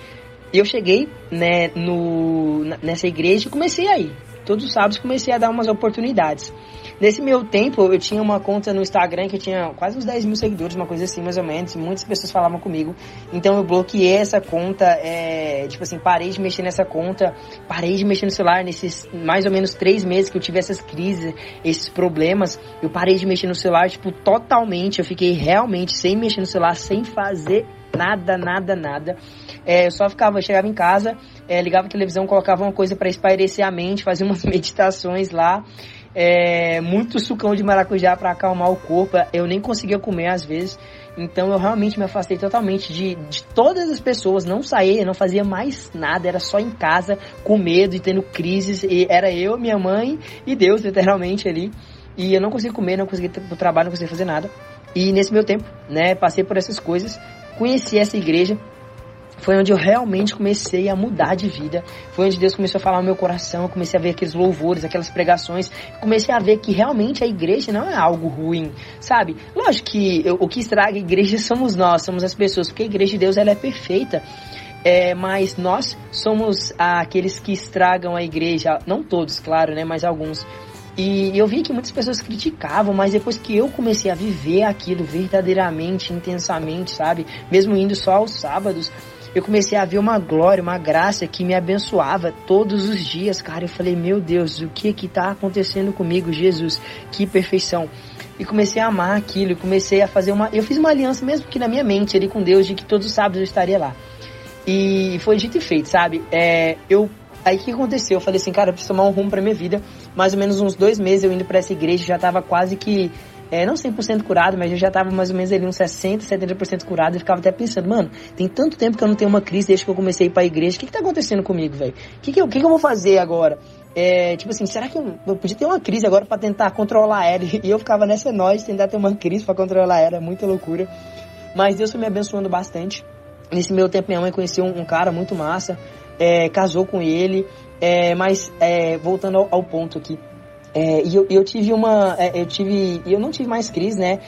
eu cheguei, né, no, nessa igreja e comecei aí todos os sábados comecei a dar umas oportunidades. Nesse meu tempo, eu tinha uma conta no Instagram que tinha quase uns 10 mil seguidores, uma coisa assim, mais ou menos. Muitas pessoas falavam comigo. Então eu bloqueei essa conta, é, tipo assim, parei de mexer nessa conta, parei de mexer no celular nesses mais ou menos três meses que eu tive essas crises, esses problemas. Eu parei de mexer no celular, tipo, totalmente. Eu fiquei realmente sem mexer no celular, sem fazer nada, nada, nada. É, eu só ficava, chegava em casa, é, ligava a televisão, colocava uma coisa para espairecer a mente, fazia umas (laughs) meditações lá é, muito sucão de maracujá para acalmar o corpo. Eu nem conseguia comer às vezes. Então eu realmente me afastei totalmente de, de todas as pessoas. Não saía, não fazia mais nada. Era só em casa, com medo e tendo crises. E era eu, minha mãe e Deus, literalmente ali. E eu não conseguia comer, não conseguia pro trabalho, não conseguia fazer nada. E nesse meu tempo, né, passei por essas coisas. Conheci essa igreja, foi onde eu realmente comecei a mudar de vida. Foi onde Deus começou a falar no meu coração. Eu comecei a ver aqueles louvores, aquelas pregações. Comecei a ver que realmente a igreja não é algo ruim, sabe? Lógico que o que estraga a igreja (laughs) somos nós, somos as pessoas, porque a igreja de Deus ela é perfeita. É, mas nós somos aqueles que estragam a igreja, não todos, claro, né, mas alguns. E eu vi que muitas pessoas criticavam, mas depois que eu comecei a viver aquilo verdadeiramente, intensamente, sabe? Mesmo indo só aos sábados, eu comecei a ver uma glória, uma graça que me abençoava todos os dias, cara. Eu falei, meu Deus, o que que tá acontecendo comigo, Jesus? Que perfeição. E comecei a amar aquilo, comecei a fazer uma. Eu fiz uma aliança, mesmo que na minha mente, ali com Deus, de que todos os sábados eu estaria lá. E foi dito e feito, sabe? É, eu Aí o que aconteceu? Eu falei assim, cara, eu preciso tomar um rumo pra minha vida. Mais ou menos uns dois meses eu indo para essa igreja, já tava quase que é, não 100% curado, mas eu já tava mais ou menos ali uns 60%, 70% curado e ficava até pensando, mano, tem tanto tempo que eu não tenho uma crise desde que eu comecei a ir pra igreja, o que que tá acontecendo comigo, velho? O que que, eu, que que eu vou fazer agora? É, tipo assim, será que eu, eu, podia ter uma crise agora para tentar controlar ela? (laughs) E eu ficava nessa nós, tentar ter uma crise para controlar ela, muita loucura. Mas Deus foi me abençoando bastante. Nesse meu tempo, minha mãe conheceu um, um cara muito massa, é, casou com ele, é, mas é, voltando ao, ao ponto aqui, é, e eu, eu, tive uma. É, eu tive. Eu não tive mais crise, né?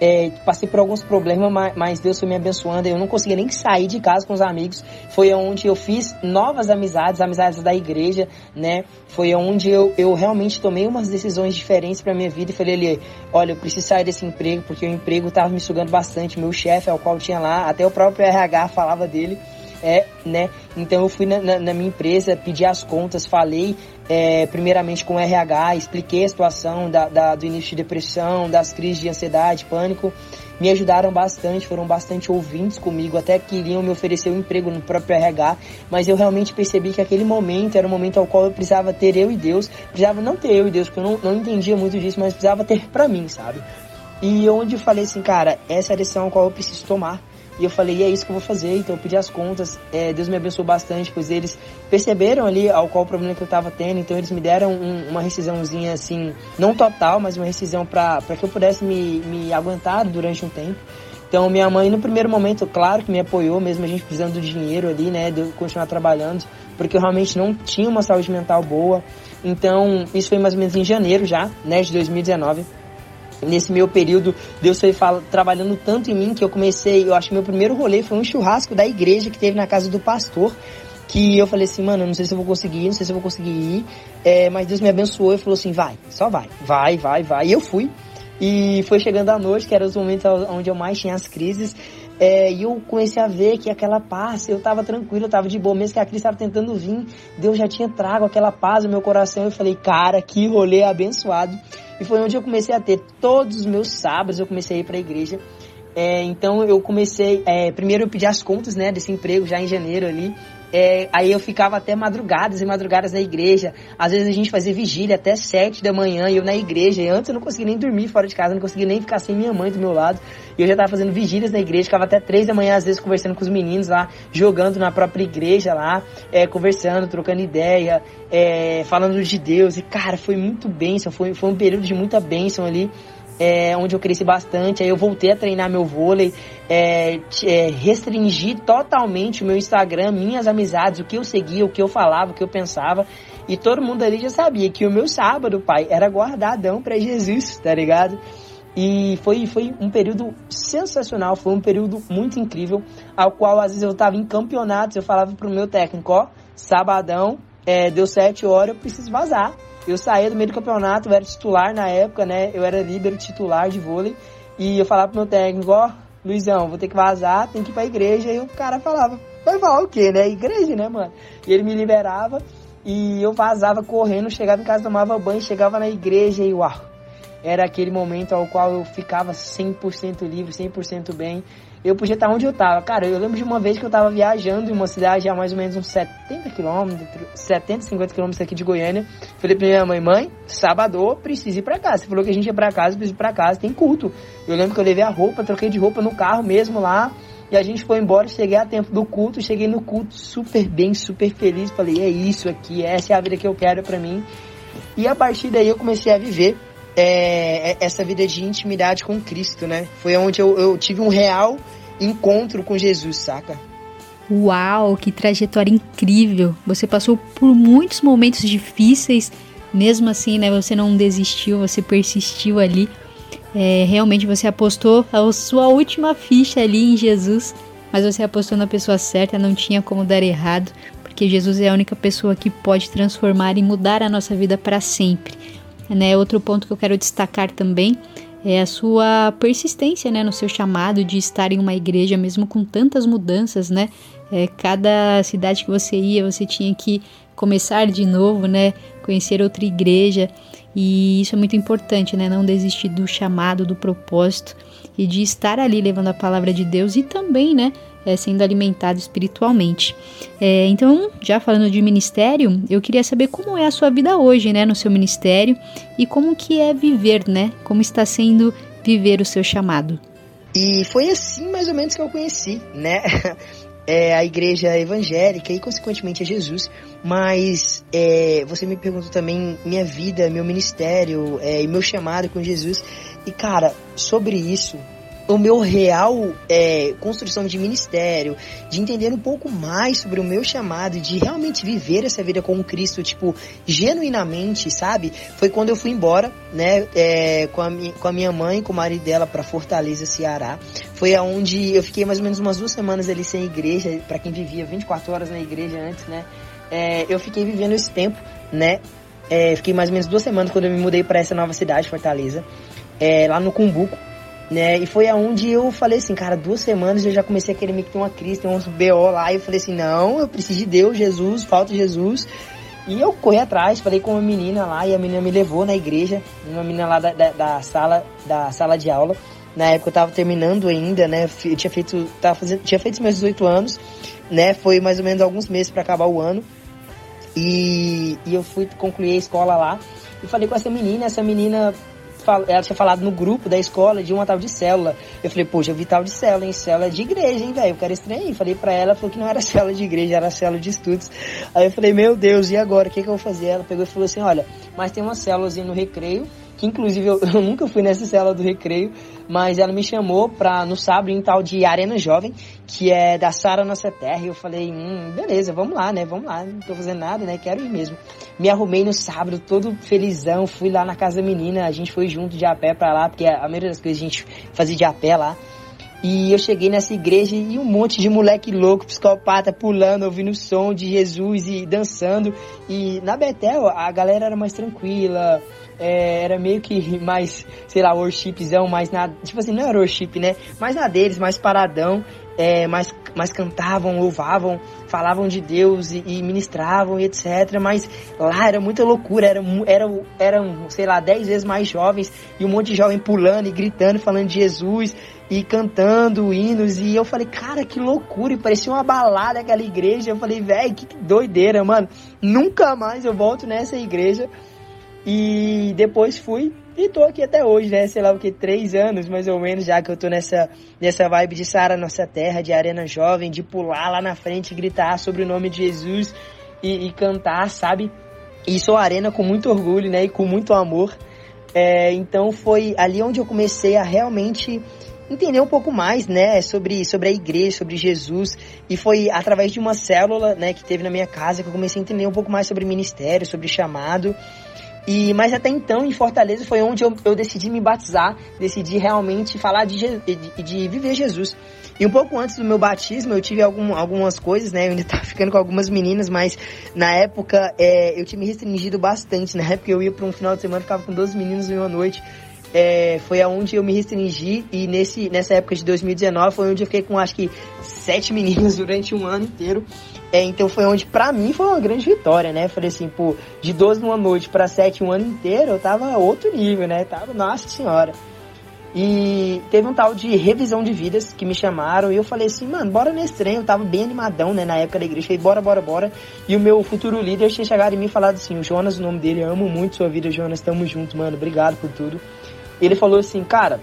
É, passei por alguns problemas, mas Deus foi me abençoando. Eu não conseguia nem sair de casa com os amigos. Foi onde eu fiz novas amizades, amizades da igreja, né? Foi onde eu, eu realmente tomei umas decisões diferentes para minha vida e falei ali, olha, eu preciso sair desse emprego porque o emprego tava me sugando bastante. Meu chefe, ao qual eu tinha lá, até o próprio RH falava dele. É, né? Então eu fui na, na, na minha empresa, pedi as contas, falei é, primeiramente com o RH, expliquei a situação da, da, do início de depressão, das crises de ansiedade, pânico. Me ajudaram bastante, foram bastante ouvintes comigo, até queriam me oferecer um emprego no próprio RH, mas eu realmente percebi que aquele momento era um momento ao qual eu precisava ter eu e Deus, precisava não ter eu e Deus, porque eu não, não entendia muito disso, mas precisava ter pra mim, sabe? E onde eu falei assim, cara, essa é a decisão a qual eu preciso tomar. E eu falei, e é isso que eu vou fazer. Então eu pedi as contas. É, Deus me abençoou bastante, pois eles perceberam ali ao qual o problema que eu estava tendo. Então eles me deram um, uma rescisãozinha assim, não total, mas uma rescisão para que eu pudesse me, me aguentar durante um tempo. Então minha mãe no primeiro momento, claro que me apoiou, mesmo a gente precisando do dinheiro ali, né, de eu continuar trabalhando, porque eu realmente não tinha uma saúde mental boa. Então isso foi mais ou menos em janeiro já, né, de 2019 nesse meu período, Deus foi trabalhando tanto em mim que eu comecei, eu acho que meu primeiro rolê foi um churrasco da igreja que teve na casa do pastor. Que eu falei assim, mano, não sei se eu vou conseguir, não sei se eu vou conseguir ir. É, mas Deus me abençoou e falou assim, vai, só vai, vai, vai, vai. E eu fui. E foi chegando a noite, que era os momentos onde eu mais tinha as crises. É, e eu comecei a ver que aquela paz, eu tava tranquilo, eu tava de boa, mesmo que a crise estava tentando vir, Deus já tinha trago aquela paz no meu coração. Eu falei, cara, que rolê abençoado. E foi onde eu comecei a ter todos os meus sábados, eu comecei a ir para a igreja. É, então eu comecei, é, primeiro eu pedi as contas, né, desse emprego já em janeiro ali. É, aí eu ficava até madrugadas e madrugadas na igreja. Às vezes a gente fazia vigília até sete da manhã e eu na igreja. E antes eu não conseguia nem dormir fora de casa, não conseguia nem ficar sem minha mãe do meu lado. E eu já estava fazendo vigílias na igreja, ficava até três da manhã, às vezes conversando com os meninos lá, jogando na própria igreja lá, é, conversando, trocando ideia, é, falando de Deus. E cara, foi muito bênção, foi, foi um período de muita bênção ali é, onde eu cresci bastante. Aí eu voltei a treinar meu vôlei, é, é, restringi totalmente o meu Instagram, minhas amizades, o que eu seguia, o que eu falava, o que eu pensava. E todo mundo ali já sabia que o meu sábado, pai, era guardadão para Jesus, tá ligado? E foi, foi um período sensacional, foi um período muito incrível, ao qual às vezes eu estava em campeonatos, eu falava pro meu técnico, ó, sabadão, é, deu sete horas, eu preciso vazar. Eu saía do meio do campeonato, eu era titular na época, né? Eu era líder titular de vôlei. E eu falava pro meu técnico, ó, oh, Luizão, vou ter que vazar, tem que ir pra igreja. E o cara falava, vai falar o quê, né? Igreja, né, mano? E ele me liberava e eu vazava correndo, chegava em casa, tomava banho, chegava na igreja e uau! Era aquele momento ao qual eu ficava 100% livre, 100% bem eu podia estar onde eu estava. Cara, eu lembro de uma vez que eu estava viajando em uma cidade a mais ou menos uns 70 quilômetros, 70, 50 quilômetros aqui de Goiânia. Falei pra minha mãe, mãe, sábado preciso ir pra casa. Você falou que a gente ia pra casa, preciso ir pra casa, tem culto. Eu lembro que eu levei a roupa, troquei de roupa no carro mesmo lá. E a gente foi embora, cheguei a tempo do culto, cheguei no culto super bem, super feliz. Falei, é isso aqui, essa é a vida que eu quero para mim. E a partir daí eu comecei a viver é, essa vida de intimidade com Cristo, né? Foi onde eu, eu tive um real encontro com Jesus, saca? Uau, que trajetória incrível! Você passou por muitos momentos difíceis, mesmo assim, né? Você não desistiu, você persistiu ali. É, realmente você apostou a sua última ficha ali em Jesus, mas você apostou na pessoa certa, não tinha como dar errado, porque Jesus é a única pessoa que pode transformar e mudar a nossa vida para sempre. Né? Outro ponto que eu quero destacar também é a sua persistência, né, no seu chamado de estar em uma igreja, mesmo com tantas mudanças, né? É, cada cidade que você ia, você tinha que começar de novo, né? Conhecer outra igreja. E isso é muito importante, né? Não desistir do chamado, do propósito e de estar ali levando a palavra de Deus e também, né? É, sendo alimentado espiritualmente. É, então, já falando de ministério, eu queria saber como é a sua vida hoje, né, no seu ministério e como que é viver, né? Como está sendo viver o seu chamado. E foi assim mais ou menos que eu conheci, né? (laughs) É, a igreja evangélica e consequentemente a Jesus. Mas é, você me perguntou também minha vida, meu ministério é, e meu chamado com Jesus. E cara, sobre isso o meu real é, construção de ministério, de entender um pouco mais sobre o meu chamado, de realmente viver essa vida com Cristo, tipo, genuinamente, sabe? Foi quando eu fui embora, né, é, com, a, com a minha mãe, com o marido dela para Fortaleza, Ceará. Foi aonde eu fiquei mais ou menos umas duas semanas ali sem igreja, para quem vivia 24 horas na igreja antes, né? É, eu fiquei vivendo esse tempo, né? É, fiquei mais ou menos duas semanas quando eu me mudei para essa nova cidade, Fortaleza, é, lá no Cumbuco. Né? E foi aonde eu falei assim, cara, duas semanas eu já comecei a querer me ter uma crise, tem uns BO lá, e eu falei assim, não, eu preciso de Deus, Jesus, falta Jesus. E eu corri atrás, falei com uma menina lá, e a menina me levou na igreja, uma menina lá da, da, da sala, da sala de aula. Na época eu tava terminando ainda, né? Eu tinha feito, tava fazendo, tinha feito meus 18 anos, né? Foi mais ou menos alguns meses para acabar o ano. E, e eu fui concluir a escola lá. E falei com essa menina, essa menina ela tinha falado no grupo da escola de uma tal de célula. Eu falei, poxa, eu vi tal de célula, hein? Célula de igreja, hein, velho? Eu quero estranhar. Falei pra ela, falou que não era (laughs) célula de igreja, era célula de estudos. Aí eu falei, meu Deus, e agora? O que, que eu vou fazer? Ela pegou e falou assim, olha, mas tem uma célulazinha no recreio, que inclusive eu, (laughs) eu nunca fui nessa célula do recreio, mas ela me chamou pra, no sábado, em tal de Arena Jovem, que é da Sara Nossa Terra, e eu falei, hum, beleza, vamos lá, né, vamos lá, não tô fazendo nada, né, quero ir mesmo. Me arrumei no sábado, todo felizão, fui lá na casa da menina, a gente foi junto de a pé pra lá, porque a maioria das coisas a gente fazia de a pé lá. E eu cheguei nessa igreja e um monte de moleque louco, psicopata, pulando, ouvindo o som de Jesus e dançando. E na Betel a galera era mais tranquila, é, era meio que mais, sei lá, worshipzão, mais na. Tipo assim, não era worship, né? Mais na deles, mais paradão, é, mais, mais cantavam, louvavam, falavam de Deus e, e, ministravam e etc. Mas lá era muita loucura, era, era, eram, sei lá, dez vezes mais jovens e um monte de jovem pulando e gritando, falando de Jesus e cantando hinos. E eu falei, cara, que loucura! E parecia uma balada aquela igreja. Eu falei, velho, que doideira, mano. Nunca mais eu volto nessa igreja. E depois fui e tô aqui até hoje, né? Sei lá o que, três anos mais ou menos, já que eu tô nessa, nessa vibe de Sara Nossa Terra, de Arena Jovem, de pular lá na frente gritar sobre o nome de Jesus e, e cantar, sabe? E sou Arena com muito orgulho, né? E com muito amor. É, então foi ali onde eu comecei a realmente entender um pouco mais, né, sobre, sobre a igreja, sobre Jesus, e foi através de uma célula, né, que teve na minha casa que eu comecei a entender um pouco mais sobre ministério, sobre chamado, e, mas até então, em Fortaleza, foi onde eu, eu decidi me batizar, decidi realmente falar de, de, de, viver Jesus. E um pouco antes do meu batismo, eu tive algum, algumas coisas, né? Eu ainda (laughs) tava ficando com algumas meninas, mas na época é, eu tinha me restringido bastante. Na época eu ia para um final de semana, ficava com 12 meninos em uma noite. É, foi aonde eu me restringi e nesse, nessa época de 2019 foi onde eu fiquei com acho que sete meninas durante um ano inteiro. É, então foi onde, pra mim, foi uma grande vitória, né? Falei assim, pô, de 12 numa noite pra 7 um ano inteiro, eu tava outro nível, né? Tava, nossa senhora. E teve um tal de revisão de vidas que me chamaram e eu falei assim, mano, bora nesse trem. Eu tava bem animadão, né, na época da igreja. Falei, bora, bora, bora. E o meu futuro líder tinha chegado em mim e falado assim, o Jonas, o nome dele, amo muito sua vida, Jonas, tamo junto, mano, obrigado por tudo. Ele falou assim, cara,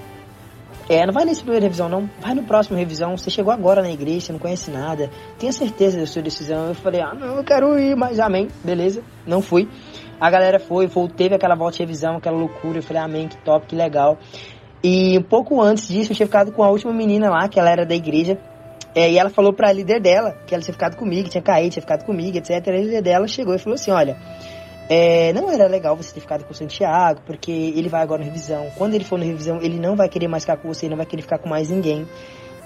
é, não vai nesse primeiro revisão, não. Vai no próximo revisão. Você chegou agora na igreja, você não conhece nada. Tenha certeza da sua decisão. Eu falei, ah, não, eu quero ir, mas amém. Beleza, não fui. A galera foi, foi teve aquela volta de revisão, aquela loucura. Eu falei, amém, que top, que legal. E um pouco antes disso, eu tinha ficado com a última menina lá, que ela era da igreja. É, e ela falou pra líder dela que ela tinha ficado comigo, tinha caído, tinha ficado comigo, etc. A líder dela chegou e falou assim: Olha, é, não era legal você ter ficado com o Santiago, porque ele vai agora na revisão. Quando ele for na revisão, ele não vai querer mais ficar com você, não vai querer ficar com mais ninguém.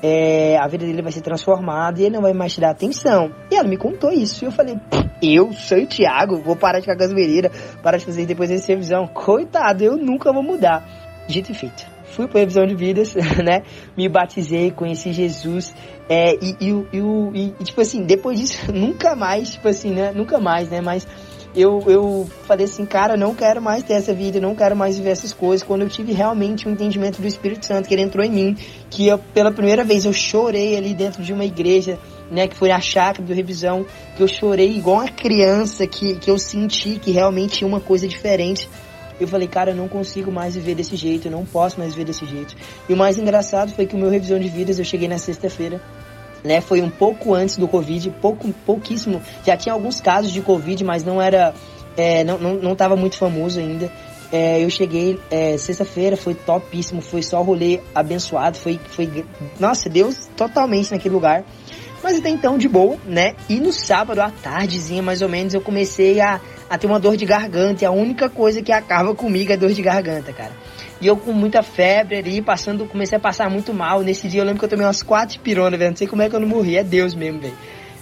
É, a vida dele vai ser transformada e ele não vai mais te dar atenção. E ela me contou isso. E eu falei, eu, Santiago, vou parar de ficar meninas, parar de fazer depois dessa revisão. Coitado, eu nunca vou mudar. Dito e feito. Fui para revisão de vidas, (laughs) né? Me batizei, conheci Jesus. É, e, e, e, e, tipo assim, depois disso, (laughs) nunca mais, tipo assim, né? Nunca mais, né? Mas eu, eu falei assim, cara, não quero mais ter essa vida, não quero mais viver essas coisas. Quando eu tive realmente um entendimento do Espírito Santo, que ele entrou em mim, que eu, pela primeira vez eu chorei ali dentro de uma igreja, né, que foi a chácara do revisão, que eu chorei igual uma criança, que, que eu senti que realmente tinha uma coisa diferente. Eu falei, cara, eu não consigo mais viver desse jeito, eu não posso mais viver desse jeito. E o mais engraçado foi que o meu revisão de vidas, eu cheguei na sexta-feira, né? Foi um pouco antes do Covid, pouco, pouquíssimo. Já tinha alguns casos de Covid, mas não era, é, não, não, não muito famoso ainda. É, eu cheguei é, sexta-feira, foi topíssimo, foi só rolê abençoado, foi, foi, nossa, Deus totalmente naquele lugar. Mas até então, de boa, né? E no sábado, à tardezinha, mais ou menos, eu comecei a, a ter uma dor de garganta. E a única coisa que acaba comigo é dor de garganta, cara. E eu com muita febre ali, passando, comecei a passar muito mal. Nesse dia eu lembro que eu tomei umas quatro pironas, velho. Não sei como é que eu não morri, é Deus mesmo, velho.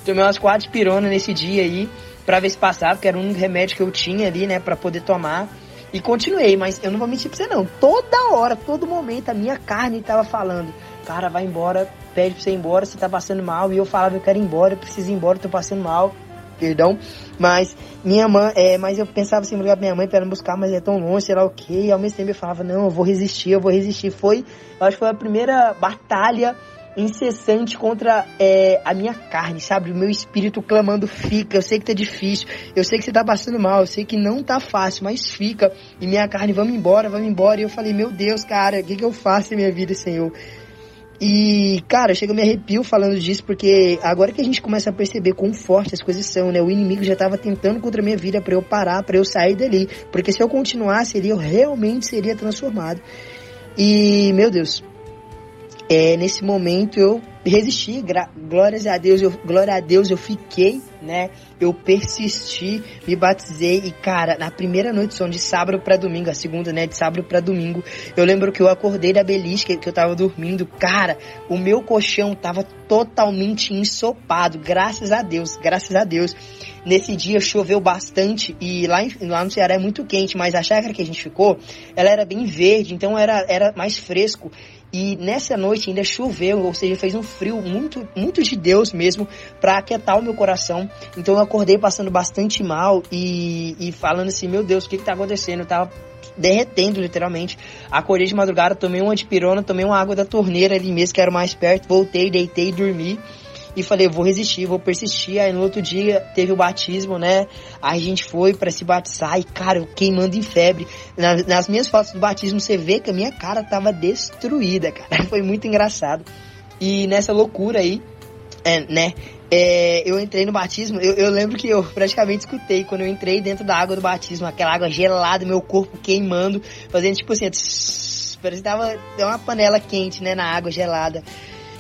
Tomei umas quatro pironas nesse dia aí, pra ver se passava, porque era um remédio que eu tinha ali, né, pra poder tomar. E continuei, mas eu não vou mentir pra você não. Toda hora, todo momento, a minha carne tava falando, cara, vai embora, pede pra você ir embora, você tá passando mal. E eu falava, eu quero ir embora, eu preciso ir embora, tô passando mal. Perdão, mas minha mãe, é, mas eu pensava assim, ligar pra minha mãe pra ela me buscar, mas é tão longe, sei lá o que. E ao mesmo tempo eu falava, não, eu vou resistir, eu vou resistir. Foi, acho que foi a primeira batalha incessante contra é, a minha carne, sabe? O meu espírito clamando, fica. Eu sei que tá difícil, eu sei que você tá passando mal, eu sei que não tá fácil, mas fica. E minha carne, vamos embora, vamos embora. E eu falei, meu Deus, cara, o que, que eu faço em minha vida, Senhor? E, cara, chega a me arrepio falando disso, porque agora que a gente começa a perceber quão forte as coisas são, né? O inimigo já tava tentando contra a minha vida para eu parar, para eu sair dali. Porque se eu continuasse ali, eu realmente seria transformado. E, meu Deus, é, nesse momento eu resisti, glórias a Deus, eu, glória a Deus eu fiquei, né? Eu persisti, me batizei e cara, na primeira noite som de sábado para domingo, a segunda, né, de sábado para domingo, eu lembro que eu acordei da que, que eu tava dormindo, cara, o meu colchão tava totalmente ensopado, graças a Deus, graças a Deus. Nesse dia choveu bastante e lá, em, lá no Ceará é muito quente, mas a chácara que a gente ficou, ela era bem verde, então era, era mais fresco. E nessa noite ainda choveu, ou seja, fez um frio muito, muito de Deus mesmo para aquietar o meu coração. Então eu acordei passando bastante mal e, e falando assim: Meu Deus, o que, que tá acontecendo? Eu tava derretendo literalmente. Acordei de madrugada, tomei uma antipirona, tomei uma água da torneira ali mesmo, que era mais perto, voltei, deitei e dormi e falei, vou resistir, vou persistir. Aí no outro dia teve o batismo, né? Aí a gente foi para se batizar e, cara, eu queimando em febre. Nas, nas, minhas fotos do batismo você vê que a minha cara tava destruída, cara. (laughs) Foi muito engraçado. E nessa loucura aí, é, né? É, eu entrei no batismo, eu, eu, lembro que eu praticamente escutei quando eu entrei dentro da água do batismo, aquela água gelada, meu corpo queimando, fazendo tipo assim, tss, parece que tava uma panela quente, né, na água gelada.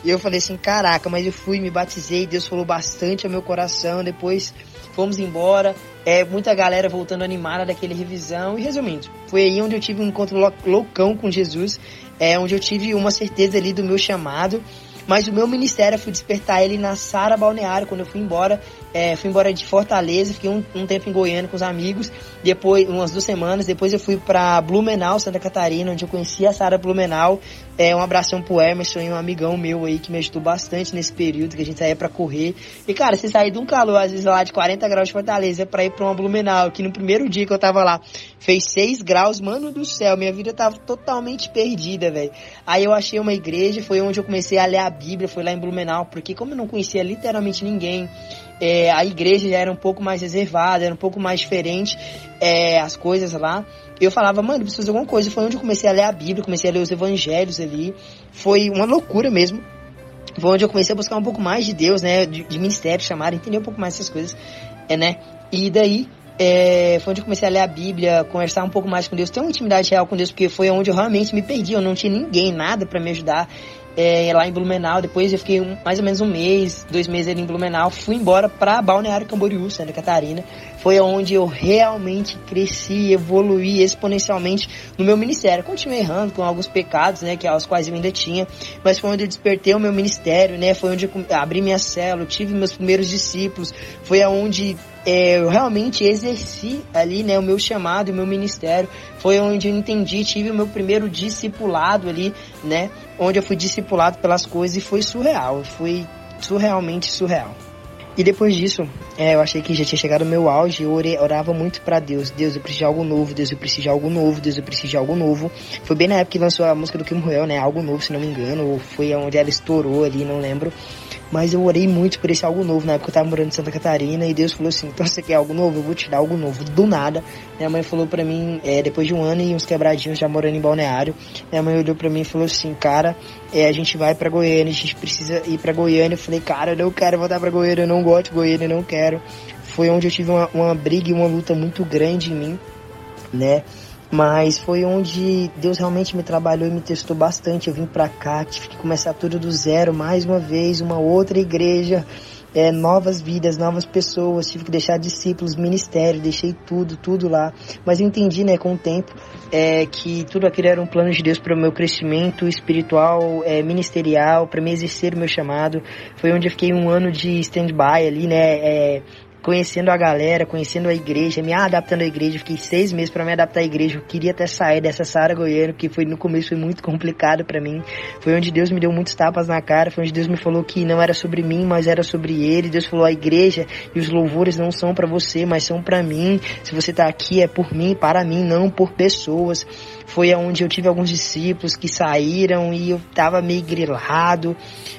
E eu falei assim, caraca, mas eu fui, me batizei, Deus falou bastante ao meu coração, depois fomos embora, é, muita galera voltando animada daquele revisão, e resumindo, foi aí onde eu tive um encontro loucão com Jesus, é onde eu tive uma certeza ali do meu chamado, mas o meu ministério, fui despertar ele na Sara Balneário, quando eu fui embora. É, fui embora de Fortaleza, fiquei um, um, tempo em Goiânia com os amigos. Depois, umas duas semanas, depois eu fui para Blumenau, Santa Catarina, onde eu conheci a Sara Blumenau. É, um abração pro Emerson e um amigão meu aí que me ajudou bastante nesse período que a gente saía para correr. E cara, você sair de um calor, às vezes lá de 40 graus de Fortaleza, para ir pra uma Blumenau, que no primeiro dia que eu tava lá fez 6 graus, mano do céu, minha vida tava totalmente perdida, velho. Aí eu achei uma igreja, foi onde eu comecei a ler a Bíblia, foi lá em Blumenau, porque como eu não conhecia literalmente ninguém, é, a igreja já era um pouco mais reservada, era um pouco mais diferente é, as coisas lá. Eu falava, mano, preciso fazer alguma coisa. Foi onde eu comecei a ler a Bíblia, comecei a ler os evangelhos ali. Foi uma loucura mesmo. Foi onde eu comecei a buscar um pouco mais de Deus, né? De, de ministério, chamar, entender um pouco mais essas coisas, é, né? E daí, é, foi onde eu comecei a ler a Bíblia, conversar um pouco mais com Deus, ter uma intimidade real com Deus, porque foi onde eu realmente me perdi, eu não tinha ninguém, nada para me ajudar é, lá em Blumenau. Depois eu fiquei um, mais ou menos um mês, dois meses ali em Blumenau. Fui embora para Balneário Camboriú, Santa Catarina. Foi onde eu realmente cresci, evoluí exponencialmente no meu ministério. Continuei errando com alguns pecados, né, que aos quais eu ainda tinha, mas foi onde eu despertei o meu ministério, né? Foi onde eu abri minha célula, tive meus primeiros discípulos. Foi aonde é, eu realmente exerci ali, né, o meu chamado, o meu ministério. Foi onde eu entendi, tive o meu primeiro discipulado ali, né, onde eu fui discipulado pelas coisas e foi surreal, foi surrealmente surreal. E depois disso, é, eu achei que já tinha chegado o meu auge, eu orei, orava muito para Deus. Deus, eu preciso de algo novo, Deus, eu preciso de algo novo, Deus, eu preciso de algo novo. Foi bem na época que lançou a música do Kim Ruel, né, algo novo, se não me engano, ou foi onde ela estourou ali, não lembro. Mas eu orei muito por esse algo novo. Na época eu tava morando em Santa Catarina e Deus falou assim: então você quer algo novo? Eu vou te dar algo novo. Do nada. Minha mãe falou pra mim, é, depois de um ano e uns quebradinhos já morando em Balneário, minha mãe olhou pra mim e falou assim: cara, é, a gente vai pra Goiânia, a gente precisa ir pra Goiânia. Eu falei: cara, eu não quero voltar pra Goiânia, eu não gosto de Goiânia, eu não quero. Foi onde eu tive uma, uma briga e uma luta muito grande em mim, né? Mas foi onde Deus realmente me trabalhou e me testou bastante. Eu vim para cá, tive que começar tudo do zero, mais uma vez, uma outra igreja, é, novas vidas, novas pessoas. Tive que deixar discípulos, ministério, deixei tudo, tudo lá. Mas eu entendi, né, com o tempo, é, que tudo aquilo era um plano de Deus para o meu crescimento espiritual, é, ministerial, para me exercer o meu chamado. Foi onde eu fiquei um ano de stand-by ali, né, é, conhecendo a galera, conhecendo a igreja, me adaptando à igreja. Fiquei seis meses para me adaptar à igreja. Eu queria até sair dessa Sara Goiânia, que foi no começo foi muito complicado para mim. Foi onde Deus me deu muitos tapas na cara, foi onde Deus me falou que não era sobre mim, mas era sobre ele. Deus falou: a igreja e os louvores não são para você, mas são para mim. Se você tá aqui é por mim, para mim, não por pessoas. Foi onde eu tive alguns discípulos que saíram e eu tava meio grilado,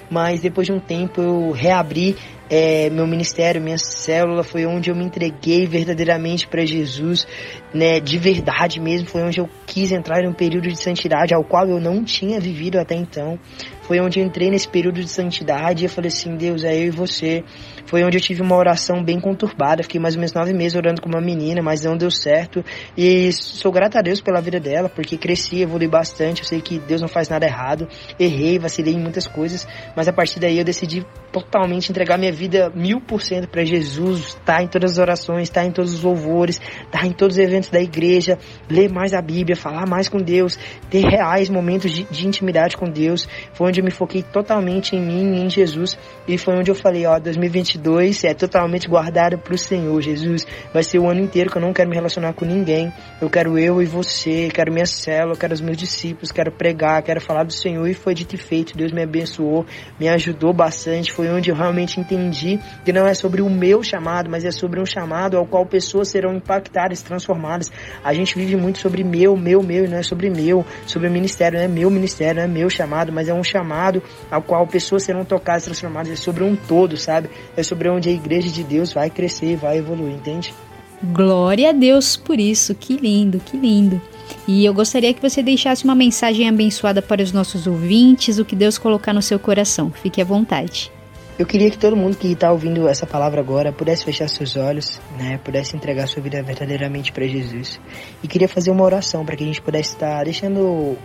mas depois de um tempo eu reabri é, meu ministério, minha célula, foi onde eu me entreguei verdadeiramente para Jesus, né, de verdade mesmo, foi onde eu quis entrar em um período de santidade ao qual eu não tinha vivido até então. Foi onde entrei nesse período de santidade e eu falei assim, Deus, é eu e você. Foi onde eu tive uma oração bem conturbada. Fiquei mais ou menos nove meses orando com uma menina, mas não deu certo. E sou grata a Deus pela vida dela, porque cresci, evolui bastante. Eu sei que Deus não faz nada errado. Errei, vacilei em muitas coisas, mas a partir daí eu decidi totalmente entregar minha vida mil por cento para Jesus. Tá em todas as orações, tá em todos os louvores, tá em todos os eventos da igreja. Ler mais a Bíblia, falar mais com Deus, ter reais momentos de, de intimidade com Deus. Foi onde eu me foquei totalmente em mim, em Jesus. E foi onde eu falei, ó, 2022 2022 é totalmente guardado para o Senhor, Jesus. Vai ser o ano inteiro que eu não quero me relacionar com ninguém. Eu quero eu e você, quero minha célula, quero os meus discípulos, quero pregar, quero falar do Senhor. E foi dito e feito. Deus me abençoou, me ajudou bastante. Foi onde eu realmente entendi que não é sobre o meu chamado, mas é sobre um chamado ao qual pessoas serão impactadas, transformadas. A gente vive muito sobre meu, meu, meu, e não é sobre meu, sobre o ministério, não é meu ministério, não é meu chamado, mas é um chamado ao qual pessoas serão tocadas, transformadas. É sobre um todo, sabe? É sobre onde a igreja de Deus vai crescer, vai evoluir, entende? Glória a Deus por isso, que lindo, que lindo. E eu gostaria que você deixasse uma mensagem abençoada para os nossos ouvintes, o que Deus colocar no seu coração. Fique à vontade. Eu queria que todo mundo que está ouvindo essa palavra agora pudesse fechar seus olhos, né, pudesse entregar sua vida verdadeiramente para Jesus. E queria fazer uma oração para que a gente pudesse estar deixando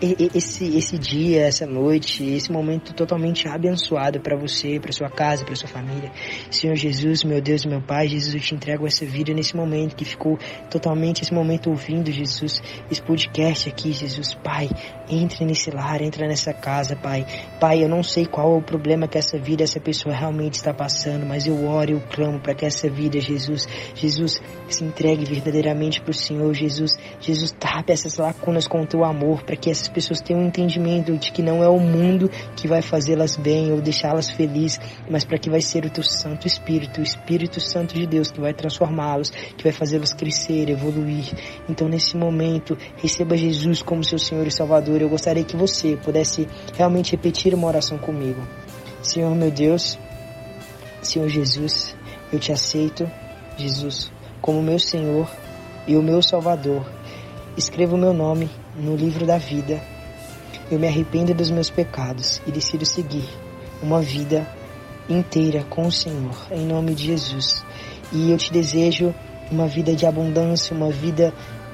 esse, esse dia, essa noite, esse momento totalmente abençoado para você, para sua casa, para sua família. Senhor Jesus, meu Deus, meu Pai, Jesus, eu te entrego essa vida nesse momento que ficou totalmente esse momento ouvindo, Jesus, esse podcast aqui, Jesus, Pai, entre nesse lar, entra nessa casa, Pai. Pai, eu não sei qual é o problema que essa vida, essa pessoa realmente está passando, mas eu oro, eu clamo para que essa vida, Jesus, Jesus, se entregue verdadeiramente para o Senhor, Jesus, Jesus, tape essas lacunas com o teu amor, para que essa essas pessoas tenham um entendimento de que não é o mundo que vai fazê-las bem ou deixá-las felizes, mas para que vai ser o teu Santo Espírito, o Espírito Santo de Deus que vai transformá-los, que vai fazê-los crescer, evoluir. Então, nesse momento, receba Jesus como seu Senhor e Salvador. Eu gostaria que você pudesse realmente repetir uma oração comigo. Senhor meu Deus, Senhor Jesus, eu te aceito, Jesus, como meu Senhor e o meu Salvador. Escreva o meu nome no livro da vida. Eu me arrependo dos meus pecados e decido seguir uma vida inteira com o Senhor, em nome de Jesus. E eu te desejo uma vida de abundância, uma vida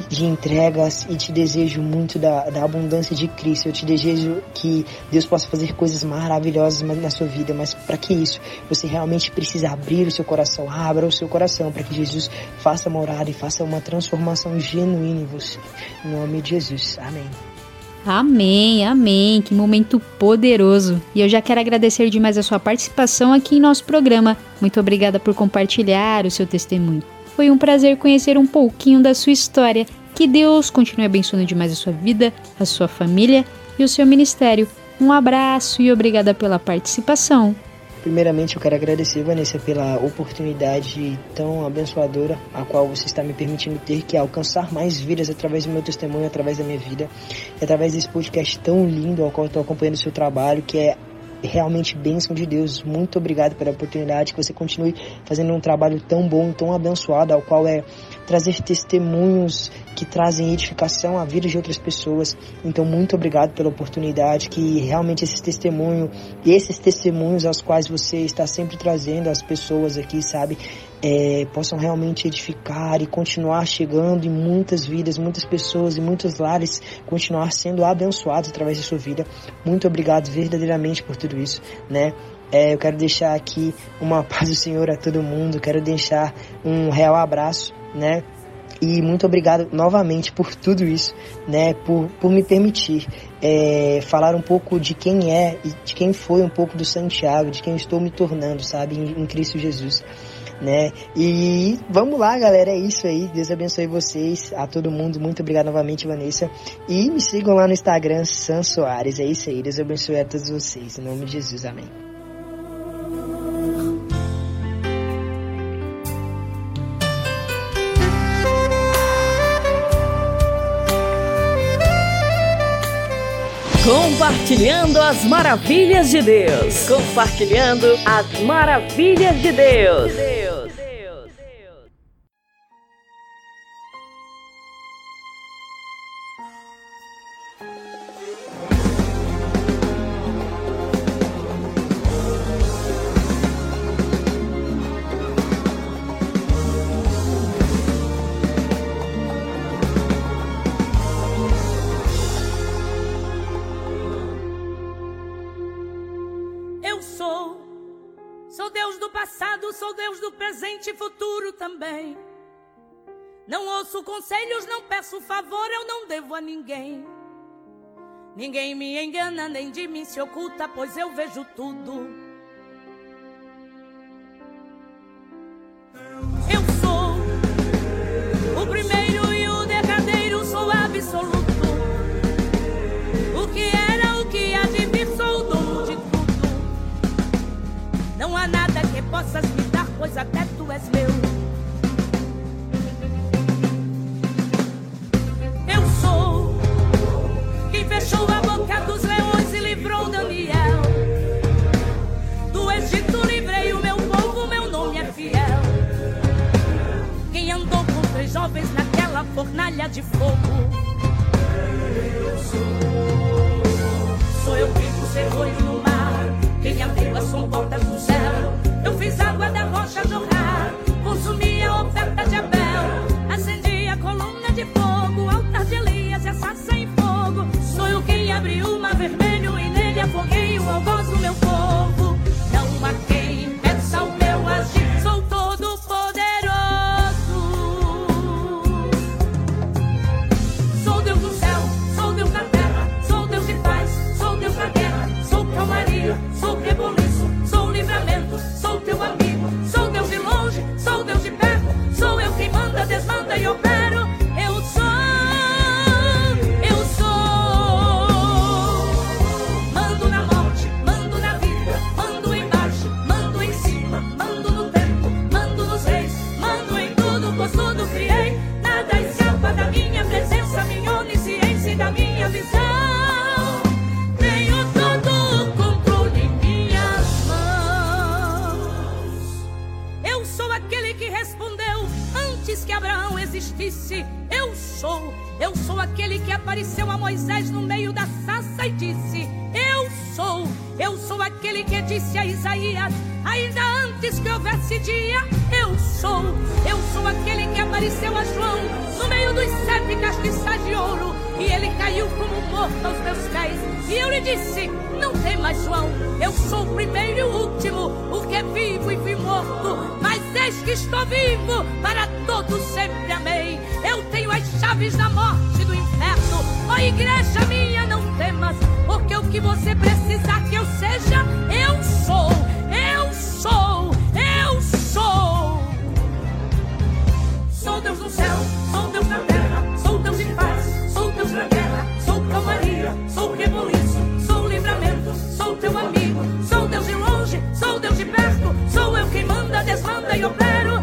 de entregas e te desejo muito da, da abundância de Cristo. Eu te desejo que Deus possa fazer coisas maravilhosas na sua vida, mas para que isso você realmente precisa abrir o seu coração, abra o seu coração para que Jesus faça morada e faça uma transformação genuína em você. Em nome de Jesus. Amém. Amém, amém. Que momento poderoso. E eu já quero agradecer demais a sua participação aqui em nosso programa. Muito obrigada por compartilhar o seu testemunho. Foi um prazer conhecer um pouquinho da sua história. Que Deus continue abençoando demais a sua vida, a sua família e o seu ministério. Um abraço e obrigada pela participação. Primeiramente, eu quero agradecer, Vanessa, pela oportunidade tão abençoadora a qual você está me permitindo ter, que é alcançar mais vidas através do meu testemunho, através da minha vida, através desse podcast tão lindo ao qual estou acompanhando o seu trabalho, que é realmente bênção de Deus. Muito obrigado pela oportunidade, que você continue fazendo um trabalho tão bom, tão abençoado, ao qual é trazer testemunhos que trazem edificação à vida de outras pessoas. Então, muito obrigado pela oportunidade, que realmente esses testemunhos, esses testemunhos aos quais você está sempre trazendo as pessoas aqui, sabe, é, possam realmente edificar e continuar chegando em muitas vidas, muitas pessoas e muitos lares, continuar sendo abençoados através da sua vida. Muito obrigado verdadeiramente por tudo isso, né? É, eu quero deixar aqui uma (laughs) paz do Senhor a todo mundo, quero deixar um real abraço, né? E muito obrigado novamente por tudo isso, né? Por, por me permitir é, falar um pouco de quem é e de quem foi um pouco do Santiago, de quem estou me tornando, sabe, em, em Cristo Jesus. Né? E vamos lá, galera, é isso aí. Deus abençoe vocês, a todo mundo. Muito obrigado novamente, Vanessa. E me sigam lá no Instagram, San Soares. É isso aí. Deus abençoe a todos vocês. Em nome de Jesus, amém. Compartilhando as maravilhas de Deus. Compartilhando as maravilhas de Deus. Ouço conselhos, não peço favor, eu não devo a ninguém. Ninguém me engana, nem de mim se oculta, pois eu vejo tudo. Eu sou o primeiro e o derradeiro, sou absoluto. O que era, o que há de vir, sou o dono de tudo. Não há nada que possas me dar, pois até tu és meu. Fechou a boca dos leões e livrou Daniel. Do Egito livrei o meu povo, meu nome é fiel. Quem andou com três jovens naquela fornalha de fogo. Sou eu quem conservou no mar, quem abriu as comportas do céu. Eu fiz água da rocha jorrar, consumi a oferta de Abel, acendi a coluna de fogo, eu quem abriu o mar vermelho e nele afoguei o algoz do meu povo. Não há quem impeça o meu agir, sou todo poderoso. Sou Deus do céu, sou Deus da terra, sou Deus de paz, sou Deus da guerra, sou calmaria, sou reboliço, sou livramento, sou teu amigo, sou Deus de longe, sou Deus de perto, sou eu quem manda, desmanda e opero. Existisse. Eu sou, eu sou aquele que apareceu a Moisés no meio da sarça e disse: Eu sou, eu sou aquele que disse a Isaías, ainda antes que houvesse dia. Eu sou, eu sou aquele que apareceu a João no meio dos sete castiçais de ouro. E ele caiu como morto aos meus pés. E eu lhe disse: Não temas, João, eu sou o primeiro e o último, o que é vivo e fui morto. Mas eis que estou vivo para todo sempre, amém. Eu tenho as chaves da morte do inferno. Ó igreja minha, não temas, porque o que você precisar que eu seja, eu sou, eu sou, eu sou. Sou Deus no céu, sou Deus na terra, sou Deus em paz, sou Deus na guerra, sou calmaria, sou reboliço, sou livramento, sou teu amigo, sou Deus de longe, sou Deus de perto, sou eu quem desmanda e opero.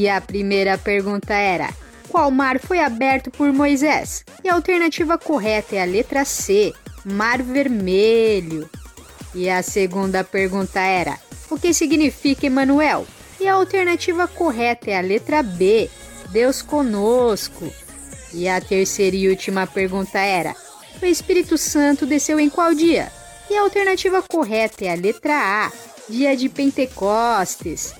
E a primeira pergunta era: qual mar foi aberto por Moisés? E a alternativa correta é a letra C, Mar Vermelho. E a segunda pergunta era: o que significa Emanuel? E a alternativa correta é a letra B, Deus conosco. E a terceira e última pergunta era: o Espírito Santo desceu em qual dia? E a alternativa correta é a letra A, dia de Pentecostes.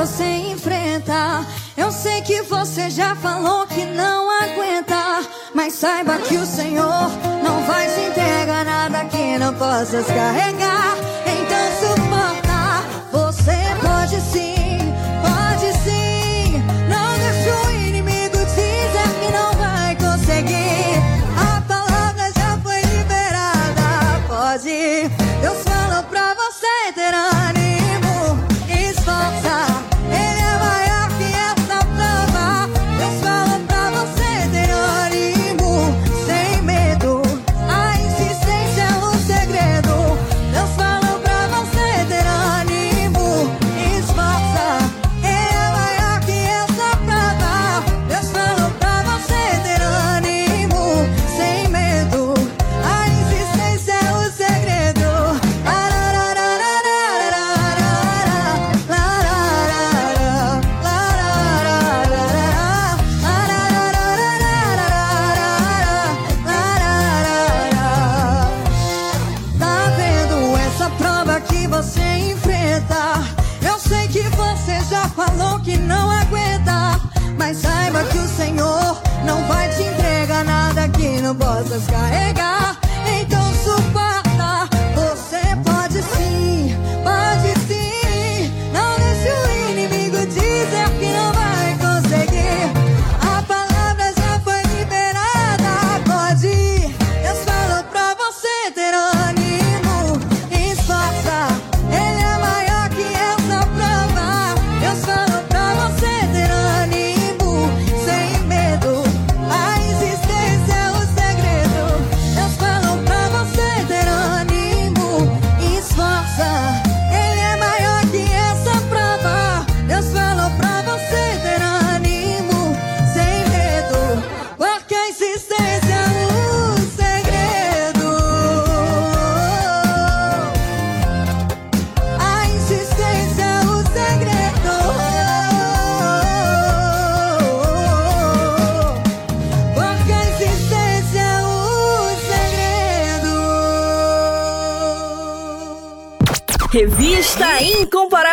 Você enfrenta. Eu sei que você já falou que não aguenta, mas saiba que o Senhor não vai se entregar nada que não possas carregar.